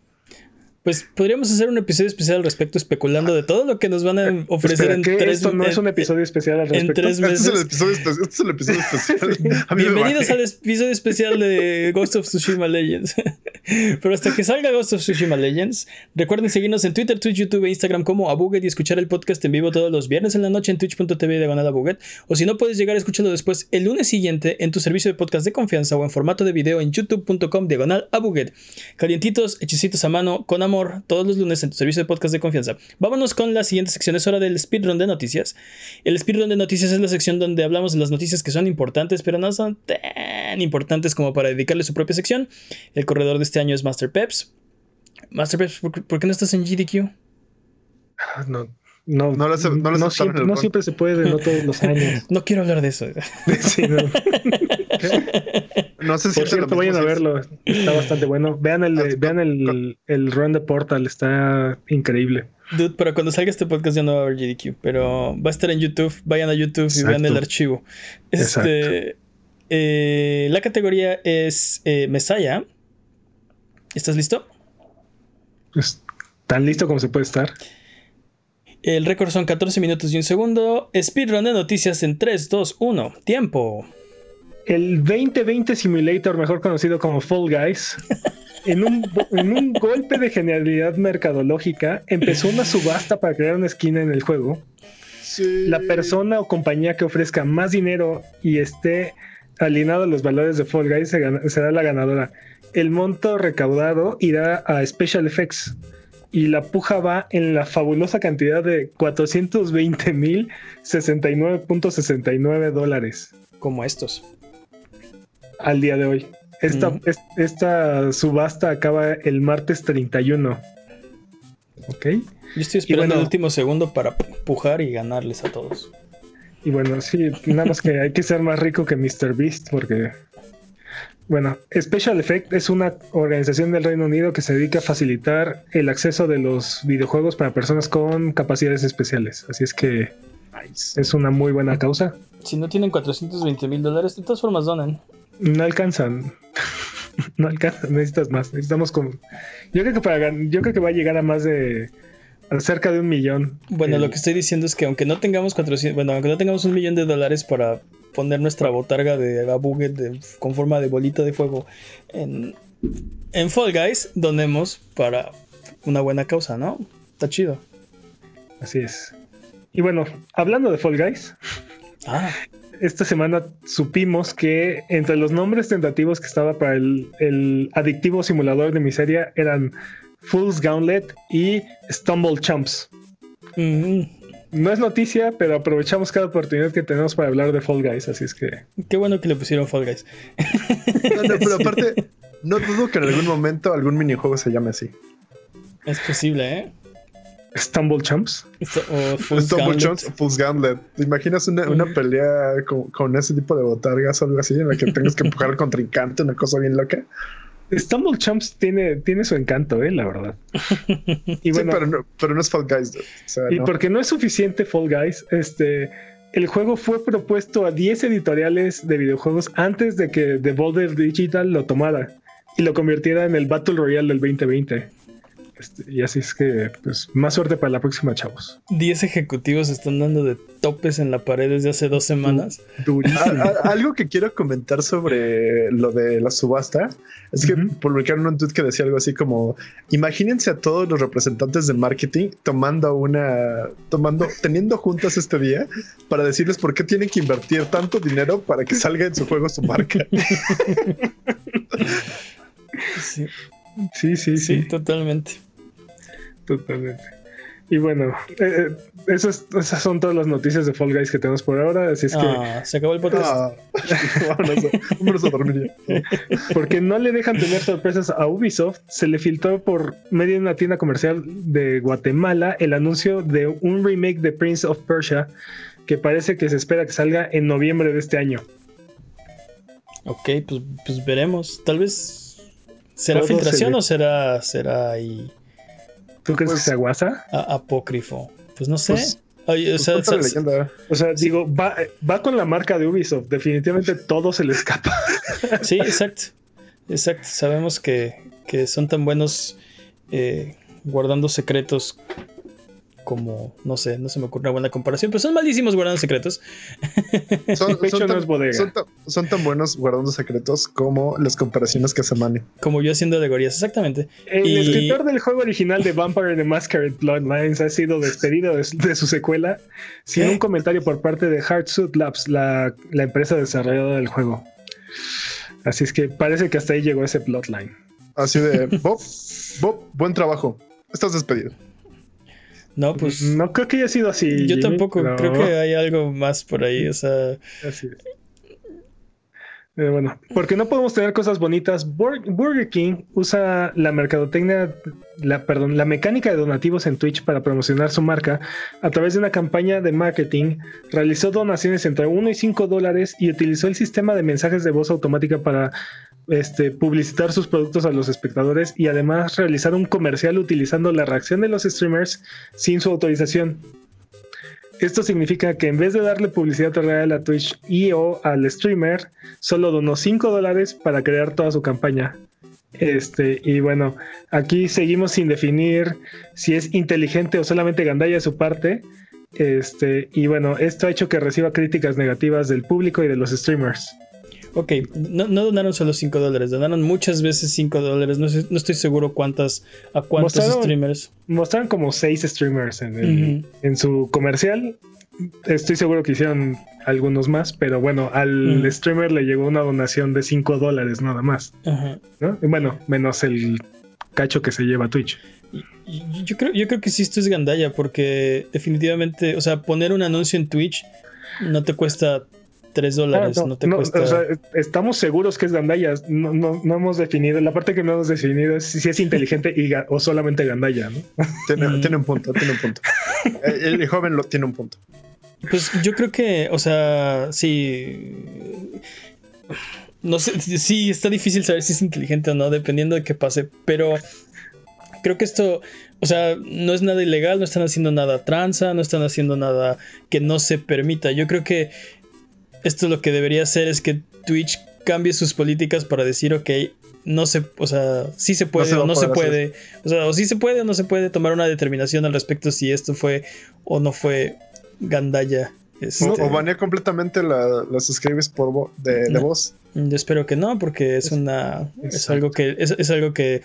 Pues podríamos hacer un episodio especial al respecto, especulando de todo lo que nos van a ofrecer en tres Esto no es un episodio especial al respecto. En tres meses. Este es el episodio, este es el episodio especial. Bienvenidos al episodio especial de Ghost of Tsushima Legends. Pero hasta que salga Ghost of Tsushima Legends, recuerden seguirnos en Twitter, Twitch, YouTube e Instagram como Abuget y escuchar el podcast en vivo todos los viernes en la noche en twitch.tv diagonal Abuget. O si no puedes llegar a escucharlo después el lunes siguiente en tu servicio de podcast de confianza o en formato de video en youtube.com diagonal Abuget. Calientitos, hechicitos a mano, con amor, todos los lunes en tu servicio de podcast de confianza. Vámonos con la siguiente sección, es hora del speedrun de noticias. El speedrun de noticias es la sección donde hablamos de las noticias que son importantes, pero no son tan importantes como para dedicarle su propia sección. El corredor de este año es Master Peps. Master Peps, ¿por, qué no estás en GDQ? Ah, no, no, no, no, siempre, no, siempre, se puede, no todos los años. no quiero hablar de eso. sí, no. sé si Por cierto, vayan a verlo. Está bastante bueno. Vean el, ah, vean el, el run de Portal, está increíble. Dude, pero cuando salga este podcast ya no va a haber GDQ, pero va a estar en YouTube. Vayan a YouTube y vean el archivo. Este, eh, la categoría es eh, Messiah. ¿Estás listo? Pues, tan listo como se puede estar. El récord son 14 minutos y un segundo. Speedrun de noticias en 3, 2, 1. Tiempo. El 2020 Simulator, mejor conocido como Fall Guys, en un, en un golpe de genialidad mercadológica, empezó una subasta para crear una esquina en el juego. La persona o compañía que ofrezca más dinero y esté alineado a los valores de Fall Guys será la ganadora. El monto recaudado irá a Special Effects y la puja va en la fabulosa cantidad de 420 mil 69.69 dólares. Como estos. Al día de hoy. Esta, esta subasta acaba el martes 31. Ok. Yo estoy esperando el último segundo para pujar y ganarles a todos. Y bueno, sí, nada más que hay que ser más rico que Mr. Beast porque bueno, Special Effect es una organización del Reino Unido que se dedica a facilitar el acceso de los videojuegos para personas con capacidades especiales. Así es que es una muy buena causa. Si no tienen 420 mil dólares, de todas formas donan. No alcanzan. no alcanzan, necesitas más. Necesitamos como. Yo creo que para yo creo que va a llegar a más de cerca de un millón. Bueno, lo que estoy diciendo es que aunque no tengamos 400, bueno, aunque no tengamos un millón de dólares para poner nuestra botarga de Abuget con forma de bolita de fuego en, en Fall Guys, donemos para una buena causa, ¿no? Está chido. Así es. Y bueno, hablando de Fall Guys, ah. Esta semana supimos que entre los nombres tentativos que estaba para el, el adictivo simulador de miseria eran Fool's Gauntlet y Stumble Chumps. Mm, no es noticia, pero aprovechamos cada oportunidad que tenemos para hablar de Fall Guys, así es que. Qué bueno que le pusieron Fall Guys. No, no, pero aparte, no dudo que en algún momento algún minijuego se llame así. Es posible, ¿eh? Stumble Chumps. O Fool's Stumble Gauntlet. Chunks, Fool's Gauntlet. ¿Te imaginas una, una pelea con, con ese tipo de botargas o algo así en la que tengas que empujar al contrincante, una cosa bien loca? Stumble Chumps tiene, tiene su encanto, eh, la verdad. Y Sí, pero, no, pero no es Fall Guys. O sea, y no. porque no es suficiente Fall Guys, este. El juego fue propuesto a 10 editoriales de videojuegos antes de que Devolver Digital lo tomara y lo convirtiera en el Battle Royale del 2020. Este, y así es que, pues, más suerte para la próxima, chavos. 10 ejecutivos están dando de topes en la pared desde hace dos semanas. Durísimo. A- a- algo que quiero comentar sobre lo de la subasta es que publicaron un tweet que decía algo así como imagínense a todos los representantes de marketing tomando una tomando teniendo juntas este día para decirles por qué tienen que invertir tanto dinero para que salga en su juego su marca. Sí, Sí, sí, sí, sí, totalmente. Totalmente. Y bueno, eh, eh, esas son todas las noticias de Fall Guys que tenemos por ahora. Así es que, Ah, se acabó el podcast. Ah, vámonos, a, dormir ya. porque no le dejan tener sorpresas a Ubisoft, se le filtró por medio de una tienda comercial de Guatemala el anuncio de un remake de Prince of Persia que parece que se espera que salga en noviembre de este año. Ok, pues, pues veremos. Tal vez será se filtración o será, será ahí ¿Tú crees Pues- que se aguasa? a- apócrifo. Pues no sé. Pues- o Pues sea. O sea, digo, va, va con la marca de Ubisoft. Definitivamente todo se le escapa. sí, exacto. Exacto. Sabemos que, que son tan buenos eh, guardando secretos como, no sé, no se me ocurre una buena comparación, pero son malísimos guardando secretos. Son, tan, es bodega. son tan- son tan buenos guardando secretos como las comparaciones que hace Manny. Como yo haciendo alegorías, exactamente. El Y- escritor del juego original de Vampire the Masquerade Bloodlines ha sido despedido de, de su secuela sin un comentario por parte de Hardsuit Labs, la, la empresa desarrolladora del juego. Así es que parece que hasta ahí llegó ese Bloodline. Así de Bob, Bob, buen trabajo. Estás despedido. No, pues no creo que haya sido así. yo Jimmy, tampoco, pero creo que hay algo más por ahí, o sea, así es. Eh, bueno, porque no podemos tener cosas bonitas. Bur- Burger King usa la mercadotecnia, la, perdón, la mecánica de donativos en Twitch para promocionar su marca. A través de una campaña de marketing, realizó donaciones entre 1 y 5 dólares y utilizó el sistema de mensajes de voz automática para este, publicitar sus productos a los espectadores y además realizar un comercial utilizando la reacción de los streamers sin su autorización. Esto significa que en vez de darle publicidad real a Twitch y o al streamer, solo donó 5 dólares para crear toda su campaña. Este, y bueno, aquí seguimos sin definir si es inteligente o solamente gandalla de su parte. Este, y bueno, esto ha hecho que reciba críticas negativas del público y de los streamers. Ok, no, no donaron solo 5 dólares, donaron muchas veces 5 dólares, no, sé- no estoy seguro cuántas, a cuántos Mostraron- streamers. Mostraron como 6 streamers en, el- en su comercial. Estoy seguro que hicieron algunos más, pero bueno, al streamer le llegó una donación de 5 dólares nada más. Ajá. ¿no? Y Bueno, menos el cacho que se lleva Twitch. Yo creo, yo creo que sí esto es gandalla, porque definitivamente, o sea, poner un anuncio en Twitch no te cuesta 3 dólares, Ah, no, no, te no, cuesta... o sea, estamos seguros que es Gandaya. No, no, no hemos definido. La parte que no hemos definido es si es inteligente y o solamente Gandaya, ¿no? Tiene, Mm. tiene un punto, tiene un punto. El, el joven lo tiene un punto. Pues yo creo que, o sea, sí. No sé, sí, está difícil saber si es inteligente o no, dependiendo de qué pase, pero creo que esto, o sea, no es nada ilegal, no están haciendo nada tranza, no están haciendo nada que no se permita. Yo creo que esto lo que debería hacer es que Twitch cambie sus políticas para decir, ok, no se, o sea, sí se puede o no se puede, o sea, o sí se puede o no se puede tomar una determinación al respecto si esto fue o no fue gandalla. Este, O, o banea completamente la- las escribes por vo- de, de No. voz. Yo espero que no, porque es una. Es algo que. Es, es algo que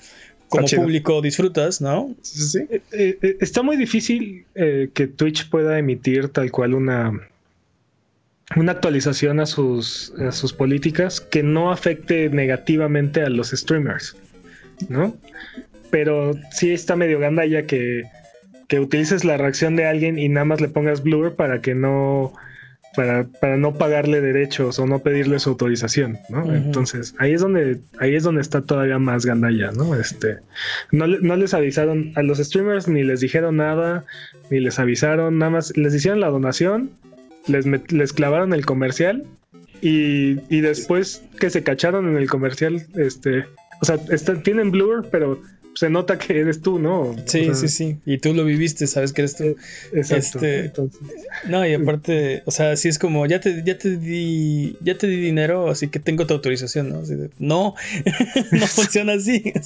como público disfrutas, ¿no? Sí, sí, sí. Eh, eh, eh, está muy difícil eh, que Twitch pueda emitir tal cual una, una actualización a sus, a sus políticas que no afecte negativamente a los streamers, ¿no? Pero sí está medio gandalla que que utilices la reacción de alguien y nada más le pongas blur para que no para, para no pagarle derechos o no pedirle su autorización, ¿no? Entonces, ahí es donde ahí es donde está todavía más gandalla, ¿no? Este no, no les avisaron a los streamers ni les dijeron nada, ni les avisaron, nada más les hicieron la donación, les met- les clavaron el comercial y, y después que se cacharon en el comercial, este, o sea, está- tienen blur, pero se nota que eres tú, ¿no? Sí, O sea, sí, sí. Y tú lo viviste, sabes que eres tú. Exacto. Este- Entonces, No, y aparte, o sea, sí es como, ya te, ya te di, ya te di dinero, así que tengo tu autorización, ¿no? Así de, no, no funciona así.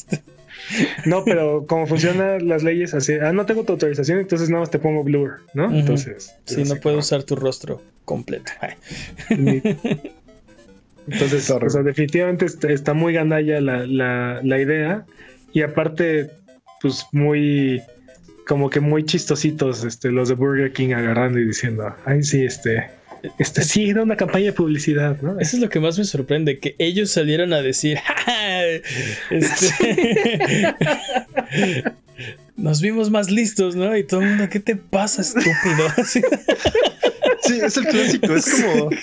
No, pero como funcionan las leyes así, ah, no tengo tu autorización, entonces nada más te pongo blur, ¿no? Entonces, Sí, no puedo como- usar tu rostro completo. Ni- Entonces, o sea, definitivamente está, está muy gandalla la, la, la idea. Y aparte, pues muy, como que muy chistositos, este, los de Burger King agarrando y diciendo, ay, sí, este, este sí era una campaña de publicidad, ¿no? Eso es lo que más me sorprende, que ellos salieron a decir, "Ja, ja, este, nos vimos más listos, ¿no? Y todo el mundo, ¿qué te pasa, estúpido? Sí, es el clásico. Es como.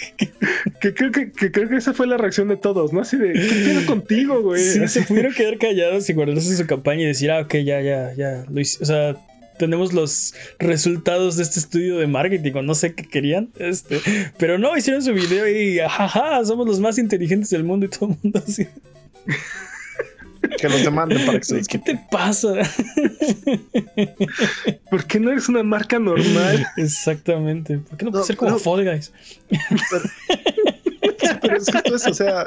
Que creo que, que creo que esa fue la reacción de todos, ¿no? Así de, ¿qué pedo contigo, güey? Sí, se pudieron quedar callados y guardarse su campaña y decir, ah, ok, ya, ya, ya, hice. O sea, tenemos los resultados de este estudio de marketing, o no sé qué querían, este, pero no, hicieron su video y, jaja, somos los más inteligentes del mundo y todo el mundo así. Que los demanden para que se ¿Qué te pasa? ¿Por qué no eres una marca normal? Exactamente. ¿Por qué no, puede No, ser como no. Fall Guys? Pero es eso, o sea.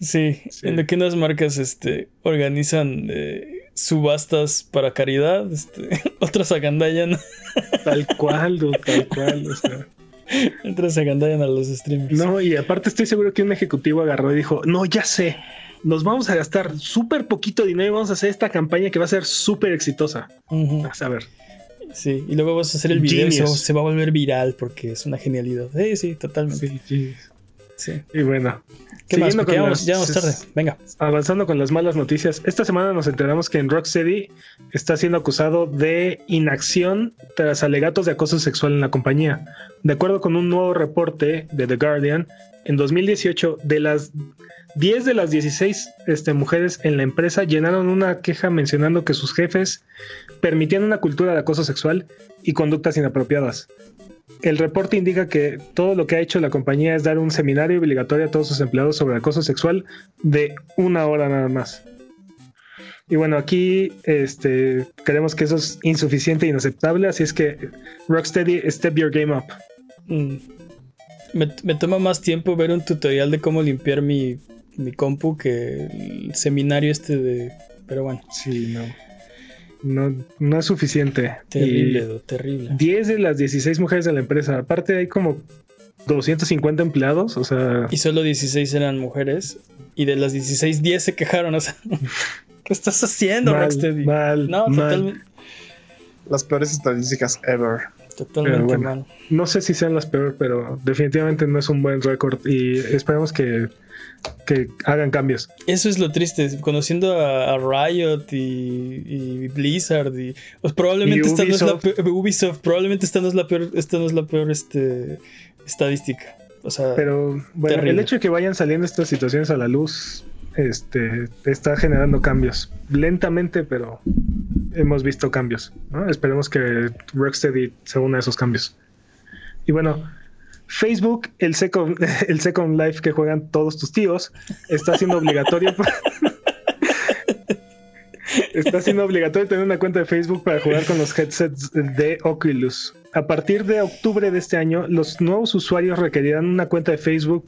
Sí, Sí. en lo que unas marcas este, organizan eh, subastas para caridad, este, otras agandallan, Tal cual, dude, tal cual. O sea. otras agandallan a los streamers. No, y aparte estoy seguro que un ejecutivo agarró y dijo, no, ya sé, nos vamos a gastar súper poquito dinero y vamos a hacer esta campaña que va a ser súper exitosa. Ujú, A saber. Sí, y luego vas a hacer el video y se, va a volver viral porque es una genialidad. Sí, sí, totalmente. Sí, sí. Y bueno, ¿Qué más? Ya con vamos, las- ya vamos tarde. Venga. avanzando con las malas noticias, esta semana nos enteramos que en Rocksteady está siendo acusado de inacción tras alegatos de acoso sexual en la compañía. De acuerdo con un nuevo reporte de The Guardian, en 2018, de las 10 de las 16 este, mujeres en la empresa llenaron una queja mencionando que sus jefes permitían una cultura de acoso sexual y conductas inapropiadas. El reporte indica que todo lo que ha hecho la compañía es dar un seminario obligatorio a todos sus empleados sobre acoso sexual de una hora nada más. Y bueno, aquí este, creemos que eso es insuficiente e inaceptable, así es que Rocksteady, step your game up. Mm. Me, me toma más tiempo ver un tutorial de cómo limpiar mi, mi compu que el seminario este de... Pero bueno, Sí, no. No, no es suficiente. terrible, Y do, terrible. 10 de las 16 mujeres de la empresa. Aparte hay como 250 empleados, o sea... Y solo 16 eran mujeres. Y de las 16, 10 se quejaron. O sea, ¿qué estás haciendo, mal, Rocksteady? mal, no, mal. totalmente, Las peores estadísticas ever. Totalmente bueno. mal. No sé si sean las peores, pero definitivamente no es un buen récord y esperemos que, que hagan cambios. Eso es lo triste, conociendo a, a Riot y, y Blizzard y pues probablemente Y esta no es la Ubisoft. peor, Ubisoft, probablemente esta no es la peor, esta no es la peor este, estadística. O sea, Pero bueno, Terrible. el hecho de que vayan saliendo estas situaciones a la luz este, está generando cambios. Lentamente, pero hemos visto cambios. ¿no? Esperemos que Rocksteady se una a esos cambios. Y bueno, Facebook, el Second, el second Life que juegan todos tus tíos, está siendo obligatorio. Está siendo obligatorio tener una cuenta de Facebook para jugar con los headsets de Oculus. A partir de octubre de este año, los nuevos usuarios requerirán una cuenta de Facebook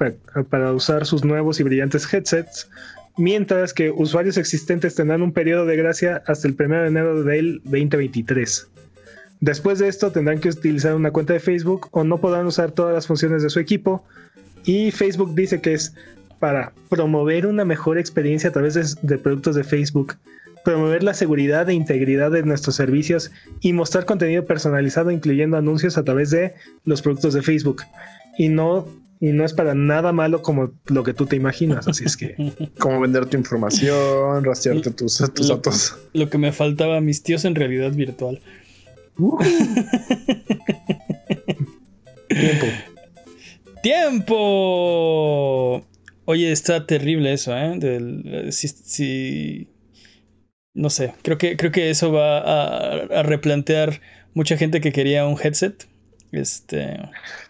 para, usar sus nuevos y brillantes headsets, mientras que usuarios existentes tendrán un periodo de gracia hasta el 1 de enero del 2023. Después de esto tendrán que utilizar una cuenta de Facebook o no podrán usar todas las funciones de su equipo. Y Facebook dice que es para promover una mejor experiencia a través de productos de Facebook, promover la seguridad e integridad de nuestros servicios y mostrar contenido personalizado incluyendo anuncios a través de los productos de Facebook y no y no es para nada malo como lo que tú te imaginas. Así es que Como vender tu información, rastrearte tus, tus Lo- datos. Lo que me faltaba, mis tíos en realidad virtual. uh. tiempo. ¡Tiempo! Oye, está terrible eso, ¿eh? Del, eh, si, si- No sé, creo que, creo que eso va a, a replantear mucha gente que quería un headset. Este.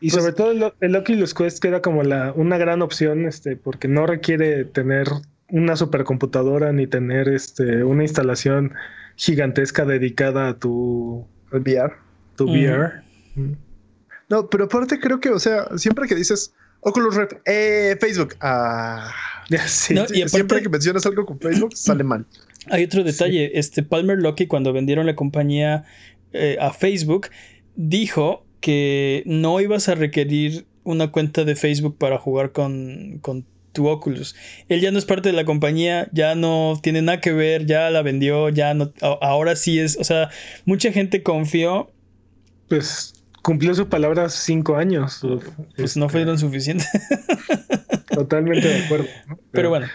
Y Pues- sobre todo el, el Oculus Quest queda como la, una gran opción, este, porque no requiere tener una supercomputadora ni tener este, una instalación gigantesca dedicada a tu, VR. tu. VR. No, pero aparte creo que, o sea, siempre que dices Oculus Rift, eh, Facebook, ah, Ya, sí. No, y aparte- siempre que mencionas algo con Facebook, sale mal. Hay otro detalle. Este Palmer Luckey, cuando vendieron la compañía eh, a Facebook, dijo que no ibas a requerir una cuenta de Facebook para jugar con, con tu Oculus. Él ya no es parte de la compañía, ya no tiene nada que ver, ya la vendió, ya no. ahora sí es. O sea, mucha gente confió, Pues cumplió su palabra cinco años. pues no fueron suficientes. Totalmente de acuerdo. ¿no? Pero bueno,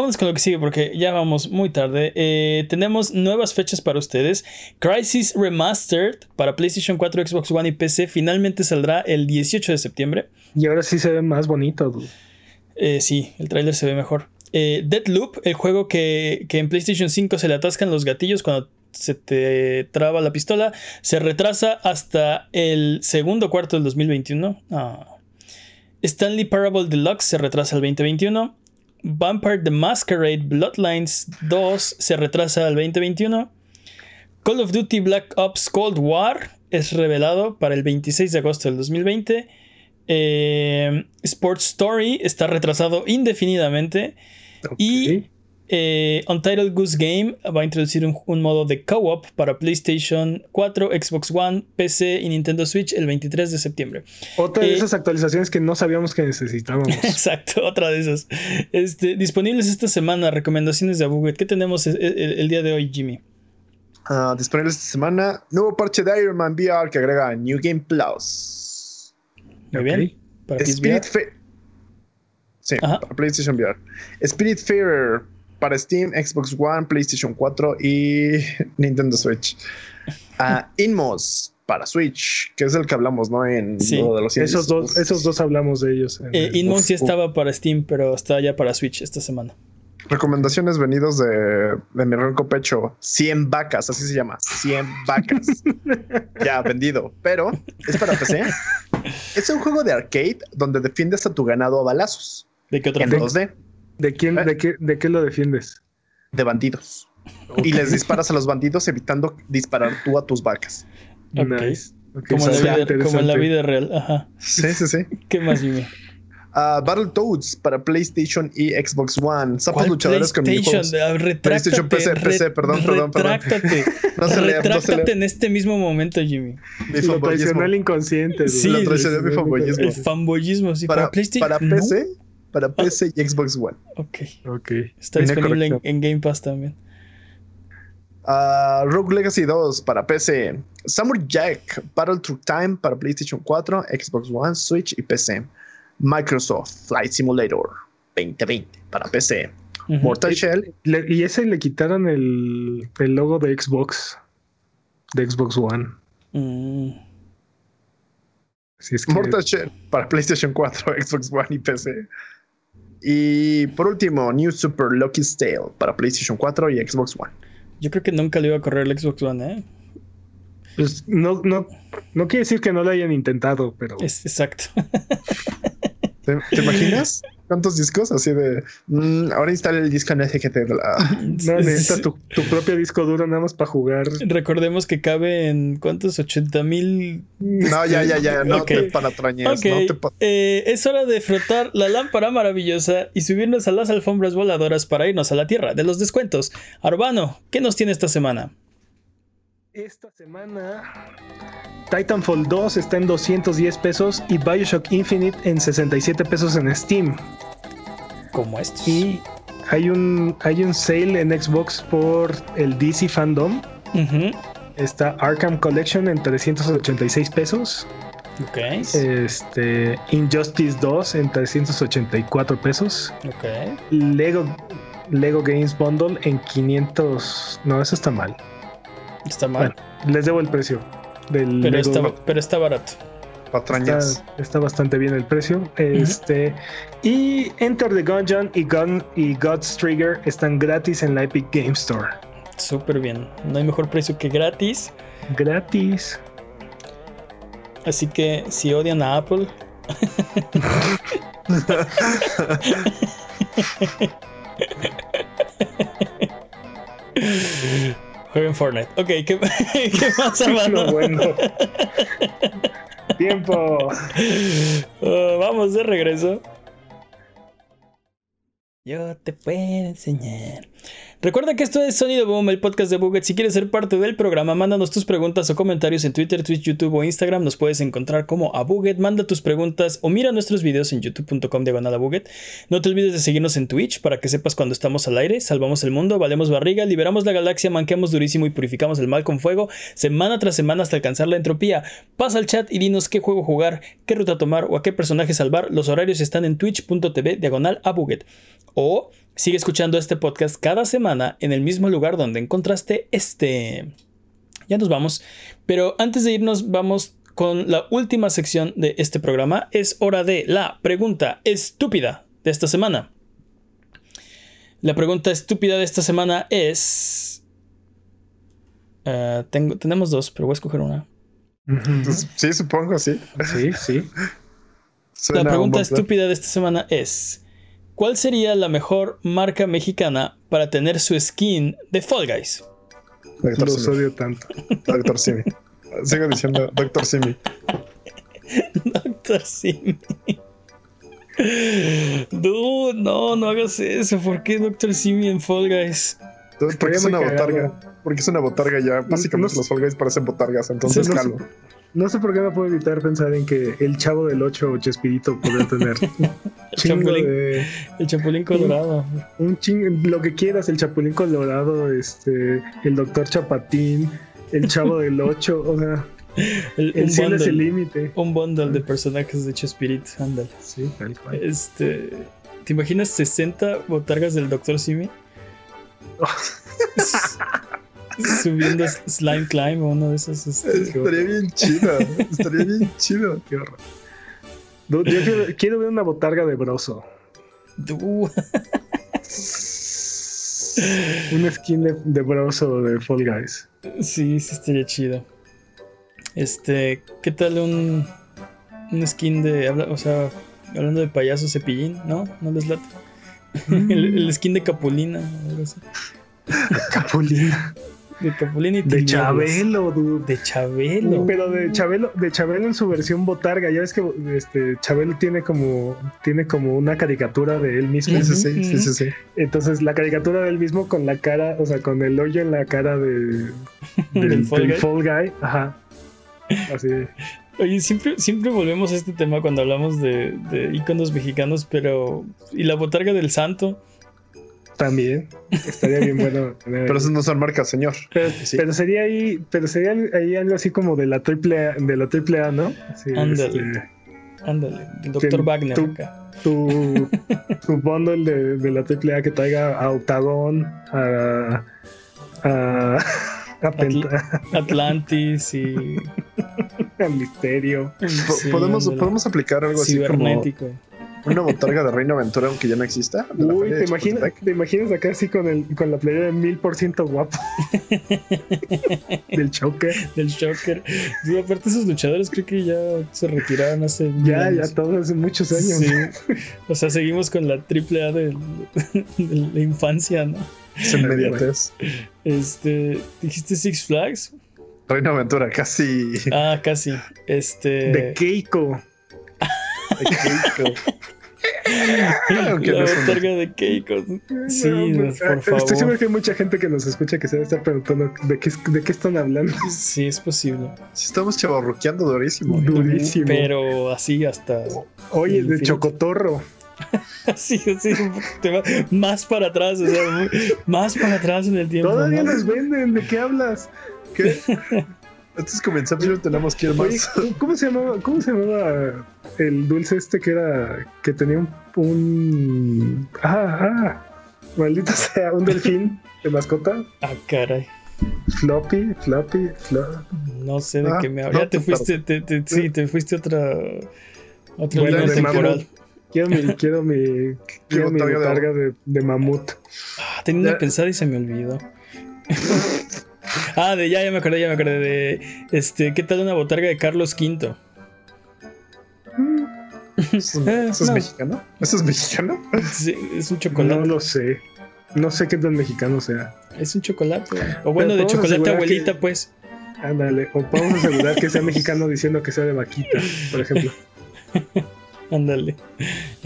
vamos con lo que sigue porque ya vamos muy tarde. Eh, tenemos nuevas fechas para ustedes. Crisis Remastered para PlayStation 4, Xbox One y PC finalmente saldrá el 18 de septiembre. Y ahora sí se ve más bonito. dude. Eh, sí, el tráiler se ve mejor. Eh, Deadloop, el juego que, que en PlayStation 5 se le atascan los gatillos cuando se te traba la pistola, se retrasa hasta el segundo cuarto del 2021. Ah. Stanley Parable Deluxe se retrasa al 2021. Vampire the Masquerade Bloodlines 2 se retrasa al 2021. Call of Duty Black Ops Cold War es revelado para el 26 de agosto del 2020. Eh, Sports Story está retrasado indefinidamente. Y-. Eh, Untitled Goose Game va a introducir un, un modo de co-op para PlayStation 4, Xbox One, PC y Nintendo Switch el 23 de septiembre. Otra de eh, esas actualizaciones que no sabíamos que necesitábamos. Exacto, otra de esas. Este, disponibles esta semana, recomendaciones de Abuget. ¿Qué tenemos el, el- el día de hoy, Jimmy? Ah, disponible esta semana, nuevo parche de Iron Man VR que agrega New Game Plus. Muy bien. Para Spirit. Fa- Sí, Ajá. para PlayStation VR. Spirit Farer para Steam, Xbox One, PlayStation 4 y Nintendo Switch. Ah, Inmos para Switch, que es el que hablamos, ¿no? En Sí. lo de los Esos indies. dos, esos dos hablamos de ellos. en Eh, el- Inmos ya uf. estaba para Steam, pero está ya para Switch esta semana. Recomendaciones venidos de, de mi ronco pecho. 100 vacas, así se llama. 100 vacas. ya, vendido. Pero es para PC. Es un juego de arcade donde defiendes a tu ganado a balazos. ¿De qué otra En forma? 2D, ¿De quién, Eh. de qué, de qué lo defiendes? de bandidos. Y les disparas a los bandidos evitando disparar tú a tus vacas. Ok. Nice. Ok, Como, en la vida, como en la vida real. Ajá. Sí, sí, sí. ¿Qué más, Jimmy? Ah, Battletoads para PlayStation y Xbox One. Sapos ¿Cuál luchadores con PlayStation? minijuegos. Ah, retráctate, PlayStation, PC, PC, perdón, perdón, perdón. Retráctate. No se lee, no se retráctate lee. en este mismo momento, Jimmy. Mi Lo traicionó el inconsciente. Sí, Lo traicionó mi fanboyismo. El fanboyismo, sí. Para, Para, PlayStation. para no. PC, para PC y Xbox One. Ok. Ok. Está disponible en, Game Pass también. Ah, Rogue Legacy 2 para PC. Samurai Jack Battle Through Time para PlayStation 4, Xbox One, Switch y PC. Microsoft Flight Simulator 2020 para PC. Mortal Shell. Le- y ese le quitaron el, el logo de Xbox. De Xbox One. Mm. Si es que Mortal Shell para PlayStation 4, Xbox One y PC. Y por último, New Super Lucky's Tale para PlayStation 4 y Xbox One. Yo creo que nunca le iba a correr el Xbox One, ¿eh? pues, no, no, no quiere decir que no lo hayan intentado, pero Es exacto. ¿Te, te imaginas? ¿Cuántos discos? Así de. mm, ahora instala el disco en SGT. no necesitas tu, tu propio disco duro nada más para jugar. Recordemos que cabe en cuántos 80 mil. No, ya, ya, ya. No Ok. te paratrañes. Ok, No te pa- eh, es hora de frotar la lámpara maravillosa y subirnos a las alfombras voladoras para irnos a la tierra de los descuentos. Arbano, ¿qué nos tiene esta semana? Esta semana Titanfall 2 está en 210 pesos y Bioshock Infinite en 67 pesos en Steam. Como estos. Y hay un, hay un sale en Xbox por el DC Fandom. Está Arkham Collection en 386 pesos. Ok. Este, Injustice 2 en 384 pesos. Ok. Lego, Lego Games Bundle en 500. No, eso está mal. Está mal. Bueno, les debo el precio del pero, Lego. está, pero está barato. Patrañas. Está, está bastante bien el precio. Este y Enter the Gungeon y Gun y God's Trigger están gratis en la Epic Game Store. Súper bien. No hay mejor precio que gratis. Gratis. Así que si odian a Apple. Jueguen Fortnite. Ok, ¿qué, qué más, Armando? Lo bueno. Tiempo. Uh, vamos de regreso. Yo te puedo enseñar. Recuerda que esto es Sonido Boom, el podcast de Buget. Si quieres ser parte del programa, mándanos tus preguntas o comentarios en Twitter, Twitch, YouTube o Instagram. Nos puedes encontrar como a Buget. Manda tus preguntas o mira nuestros videos en youtube.com diagonal a Buget. No te olvides de seguirnos en Twitch para que sepas cuando estamos al aire. Salvamos el mundo, valemos barriga, liberamos la galaxia, manqueamos durísimo y purificamos el mal con fuego, semana tras semana hasta alcanzar la entropía. Pasa al chat y dinos qué juego jugar, qué ruta tomar o a qué personaje salvar. Los horarios están en twitch.tv diagonal a Buget. O sigue escuchando este podcast cada semana en el mismo lugar donde encontraste este. Ya nos vamos. Pero antes de irnos, vamos con la última sección de este programa. Es hora de la pregunta estúpida de esta semana. La pregunta estúpida de esta semana es. Uh, tengo, tenemos dos, pero voy a escoger una. Sí, supongo, sí. Sí, sí. Suena la pregunta estúpida de esta semana es. ¿Cuál sería la mejor marca mexicana para tener su skin de Fall Guys? Doctor Los Simi. odio tanto. Doctor Simi. Sigo diciendo Doctor Simi. Doctor Simi. Dude, no, no hagas eso. ¿Por qué Doctor Simi en Fall Guys? Porque es una botarga. Porque es una botarga ya. Básicamente no, los Fall Guys parecen botargas. Entonces, no, calvo. No sé por qué no puedo evitar pensar en que el chavo del 8 o Chespirito podría tener el, chapulín, de, el chapulín colorado. Un, un ching, lo que quieras, el chapulín colorado, este, el doctor Chapatín, el chavo del 8, o sea, el, el cielo es el límite. Un bundle de personajes de Chespirito, ándale. Sí, tal cual. Este, ¿te imaginas 60 botargas del doctor Simi? Subiendo Slime Climb o uno de esos. Este, estaría bien chido. Estaría bien chido. Qué horror. Yo quiero, quiero, ver una botarga de broso. Una skin de, de, broso de Fall Guys. Sí, sí estaría chido. Este, ¿qué tal un, un skin de, o sea, hablando de payaso cepillín, ¿no? ¿No les late? Mm. el, el, skin de Capulina, algo así. Capulina. De y De Chabelo, dude. De Chabelo. Pero de Chabelo, de Chabelo en su versión botarga. Ya ves que este Chabelo tiene como, tiene como una caricatura de él mismo. Sí, sí, sí, sí, sí. Entonces, la caricatura de él mismo con la cara, o sea, con el hoyo en la cara de, del, ¿Del Fall del Guy? Fall Guy. Ajá. Así. Oye, siempre, siempre volvemos a este tema cuando hablamos de, de íconos mexicanos, pero. ¿Y la botarga del santo? También estaría bien bueno. tener Pero esos no son marcas, señor. Pero, pero sería ahí, pero sería ahí algo así como de la triple A, de la triple A, ¿no? Sí, Ándale. este, Ándale, doctor Wagner acá. tu, tu bundle de, de la triple A que traiga a Octagon, a, a, a, Penta- Atlantis y. a Misterio. Sí, podemos, ándale. podemos aplicar algo así como Cibernético. Una botarga de Reino Aventura, aunque ya no exista. de Uy, ¿te de imaginas, Chapultepec. te imaginas acá así con, el, con la playera de mil por ciento guapo del Choker. Del Shocker. Sí, aparte, esos luchadores creo que ya se retiraron hace. Ya, años. ya todos hace muchos años. Sí. O sea, seguimos con la triple A de la infancia, ¿no? Inmediatez. Este. ¿Dijiste Six Flags? Reino Aventura, casi. Ah, casi. Este. De Keiko. Aunque la no botarga de Keiko. Sí, No, por Estoy favor. seguro que hay mucha gente que nos escucha que se debe estar preguntando de qué, de qué están hablando. Sí, es posible. Sí, estamos chavarruqueando durísimo. ¿eh? Durísimo. Pero así hasta. Oye, de. Chocotorro. Así, así. te va más para atrás, o sea, más para atrás en el tiempo. Todavía ¿no? los venden. ¿De qué hablas? ¿Qué? Esto es como Inception, tenemos que ir Oye, más. ¿cómo se llamaba, cómo se llamaba el dulce este que era que tenía un, un ah, ah, maldito sea, un delfín de mascota? Ah, caray. Floppy, floppy, floppy. No sé de Ah, qué me no, hablas. Ya te fuiste, te- te- sí, te fuiste otra. Otra Bueno, línea de temporal. Quiero mi, quiero mi, quiero mi botarga de- de, mamut. Ah, tenía una pensada y se me olvidó. ah, de ya, ya me acordé, ya me acordé de. Este, ¿qué tal una botarga de Carlos V? ¿Eso Eh, es no. mexicano? ¿Eso es mexicano? Sí, es un No chocolate. lo sé. No sé qué tan mexicano sea. Es un chocolate. O bueno, de chocolate abuelita, que- pues. Ándale. O podemos asegurar que sea mexicano diciendo que sea de vaquita, por ejemplo. Ándale.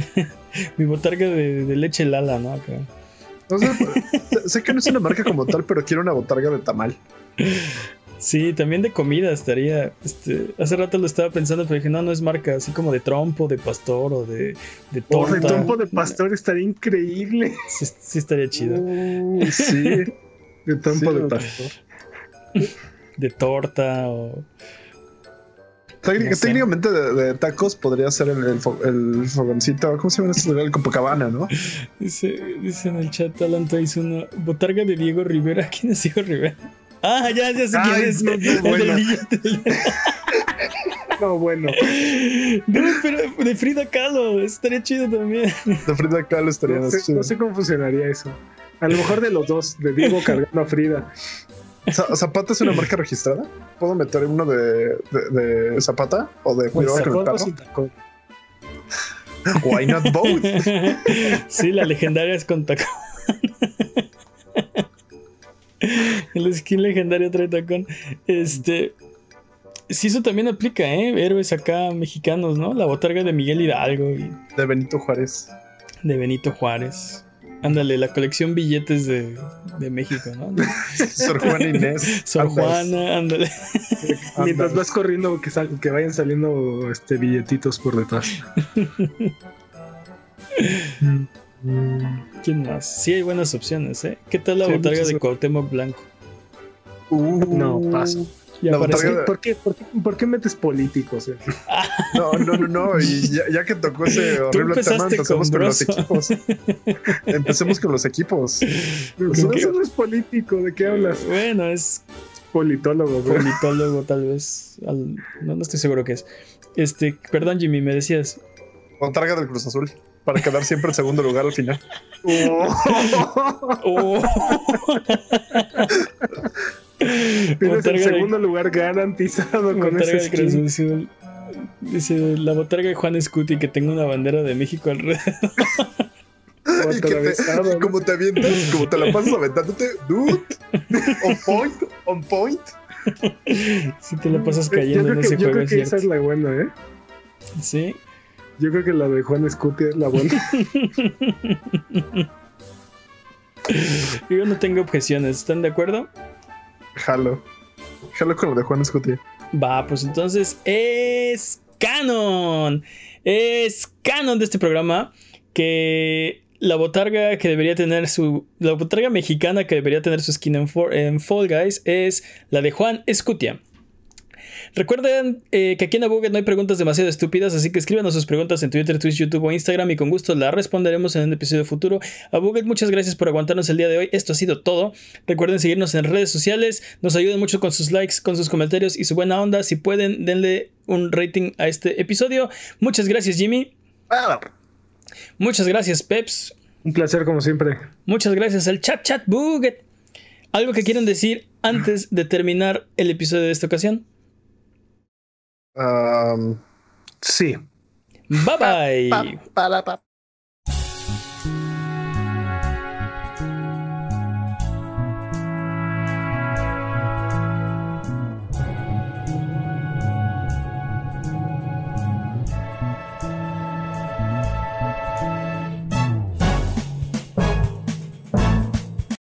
Mi botarga de, de leche Lala, ¿no? Acá. No sé, sé que no es una marca como tal, pero quiero una botarga de tamal. Sí, también de comida estaría. Este, hace rato lo estaba pensando, pero dije, no, no es marca, así como de trompo, de pastor o de, de O de torta. trompo de pastor estaría increíble. Sí, sí estaría chido. Uy, sí. De trompo Sí, de pastor. De torta o. Técnic- No sé. Técnicamente de, de tacos podría ser el, el fo- el fogoncito. ¿Cómo se llama este lugar? El Copacabana, ¿no? Dice, dice en el chat Alan hizo una botarga de Diego Rivera. ¿Quién es Diego Rivera? Ah, ya, ya sé Ay, quién es. no, no, el del bueno. billete. No, bueno. No, pero de Frida Kahlo. Estaría chido también. De Frida Kahlo estaría No más sé, chido. no sé cómo funcionaría eso. A lo mejor de los dos, de Diego cargando a Frida. Za- ¿Zapata es una marca registrada? ¿Puedo meter uno de, de, de Zapata o de Pues, Cuidado con el perro? sin tacón. Why not both? Sí, la legendaria es con tacón. El skin legendario trae tacón. Este. Sí, eso también aplica, ¿eh? Héroes acá mexicanos, ¿no? La botarga de Miguel Hidalgo y De Benito Juárez. de Benito Juárez. Ándale, la colección billetes de, de México, ¿no? Sor Juana Inés. Sor Andas. Juana, ándale. Mientras vas corriendo, que, sal- que vayan saliendo este, billetitos por detrás. ¿Quién más? Sí, hay buenas opciones, ¿eh? ¿Qué tal la Sí, botarga de Cuauhtémoc Blanco? Uh, No, paso. ¿Por qué, por, qué, por qué metes políticos? eh? No, no, no, no. Y ya, ya que tocó ese horrible tema, empecemos con con, los equipos. Empecemos con los equipos. ¿qué? eso no es político, ¿de qué hablas? Bueno, es Politólogo, politólogo tal vez. Al- no, no estoy seguro qué es. Este, perdón Jimmy, me decías. Botarga del Cruz Azul. Para quedar siempre en segundo lugar al final. Oh. Tienes el Botarga de- segundo lugar garantizado con botarga ese skin. Azul. Dice la botarga de Juan Scuti que tenga una bandera de México alrededor. Como Y que te- ¿no? como te avientas, como te la pasas aventándote, dude. On point, on point. si te la pasas Yo cayendo creo en ese yo juego, creo es que esa es la buena, ¿eh? Sí. Yo creo que la de Juan Scuti es la buena. Yo no tengo objeciones, ¿están de acuerdo? Jalo. Jalo con lo de Juan Escutia. Va, pues entonces es canon. Es canon de este programa que la botarga que debería tener su. La botarga mexicana que debería tener su skin en, Fall Guys es la de Juan Escutia. Recuerden eh, que aquí en Abuget no hay preguntas demasiado estúpidas, así que escríbanos sus preguntas en Twitter, Twitch, YouTube o Instagram y con gusto las responderemos en un episodio futuro. Abuget, muchas gracias por aguantarnos el día de hoy. Esto ha sido todo. Recuerden seguirnos en redes sociales, nos ayudan mucho con sus likes, con sus comentarios y su buena onda. Si pueden, denle un rating a este episodio. Muchas gracias, Jimmy. Muchas gracias, Peps. Un placer, como siempre. Muchas gracias al chat chat Buget. ¿Algo que quieran decir antes de terminar el episodio de esta ocasión? Um, Sí. Bye bye. pa, para, pa.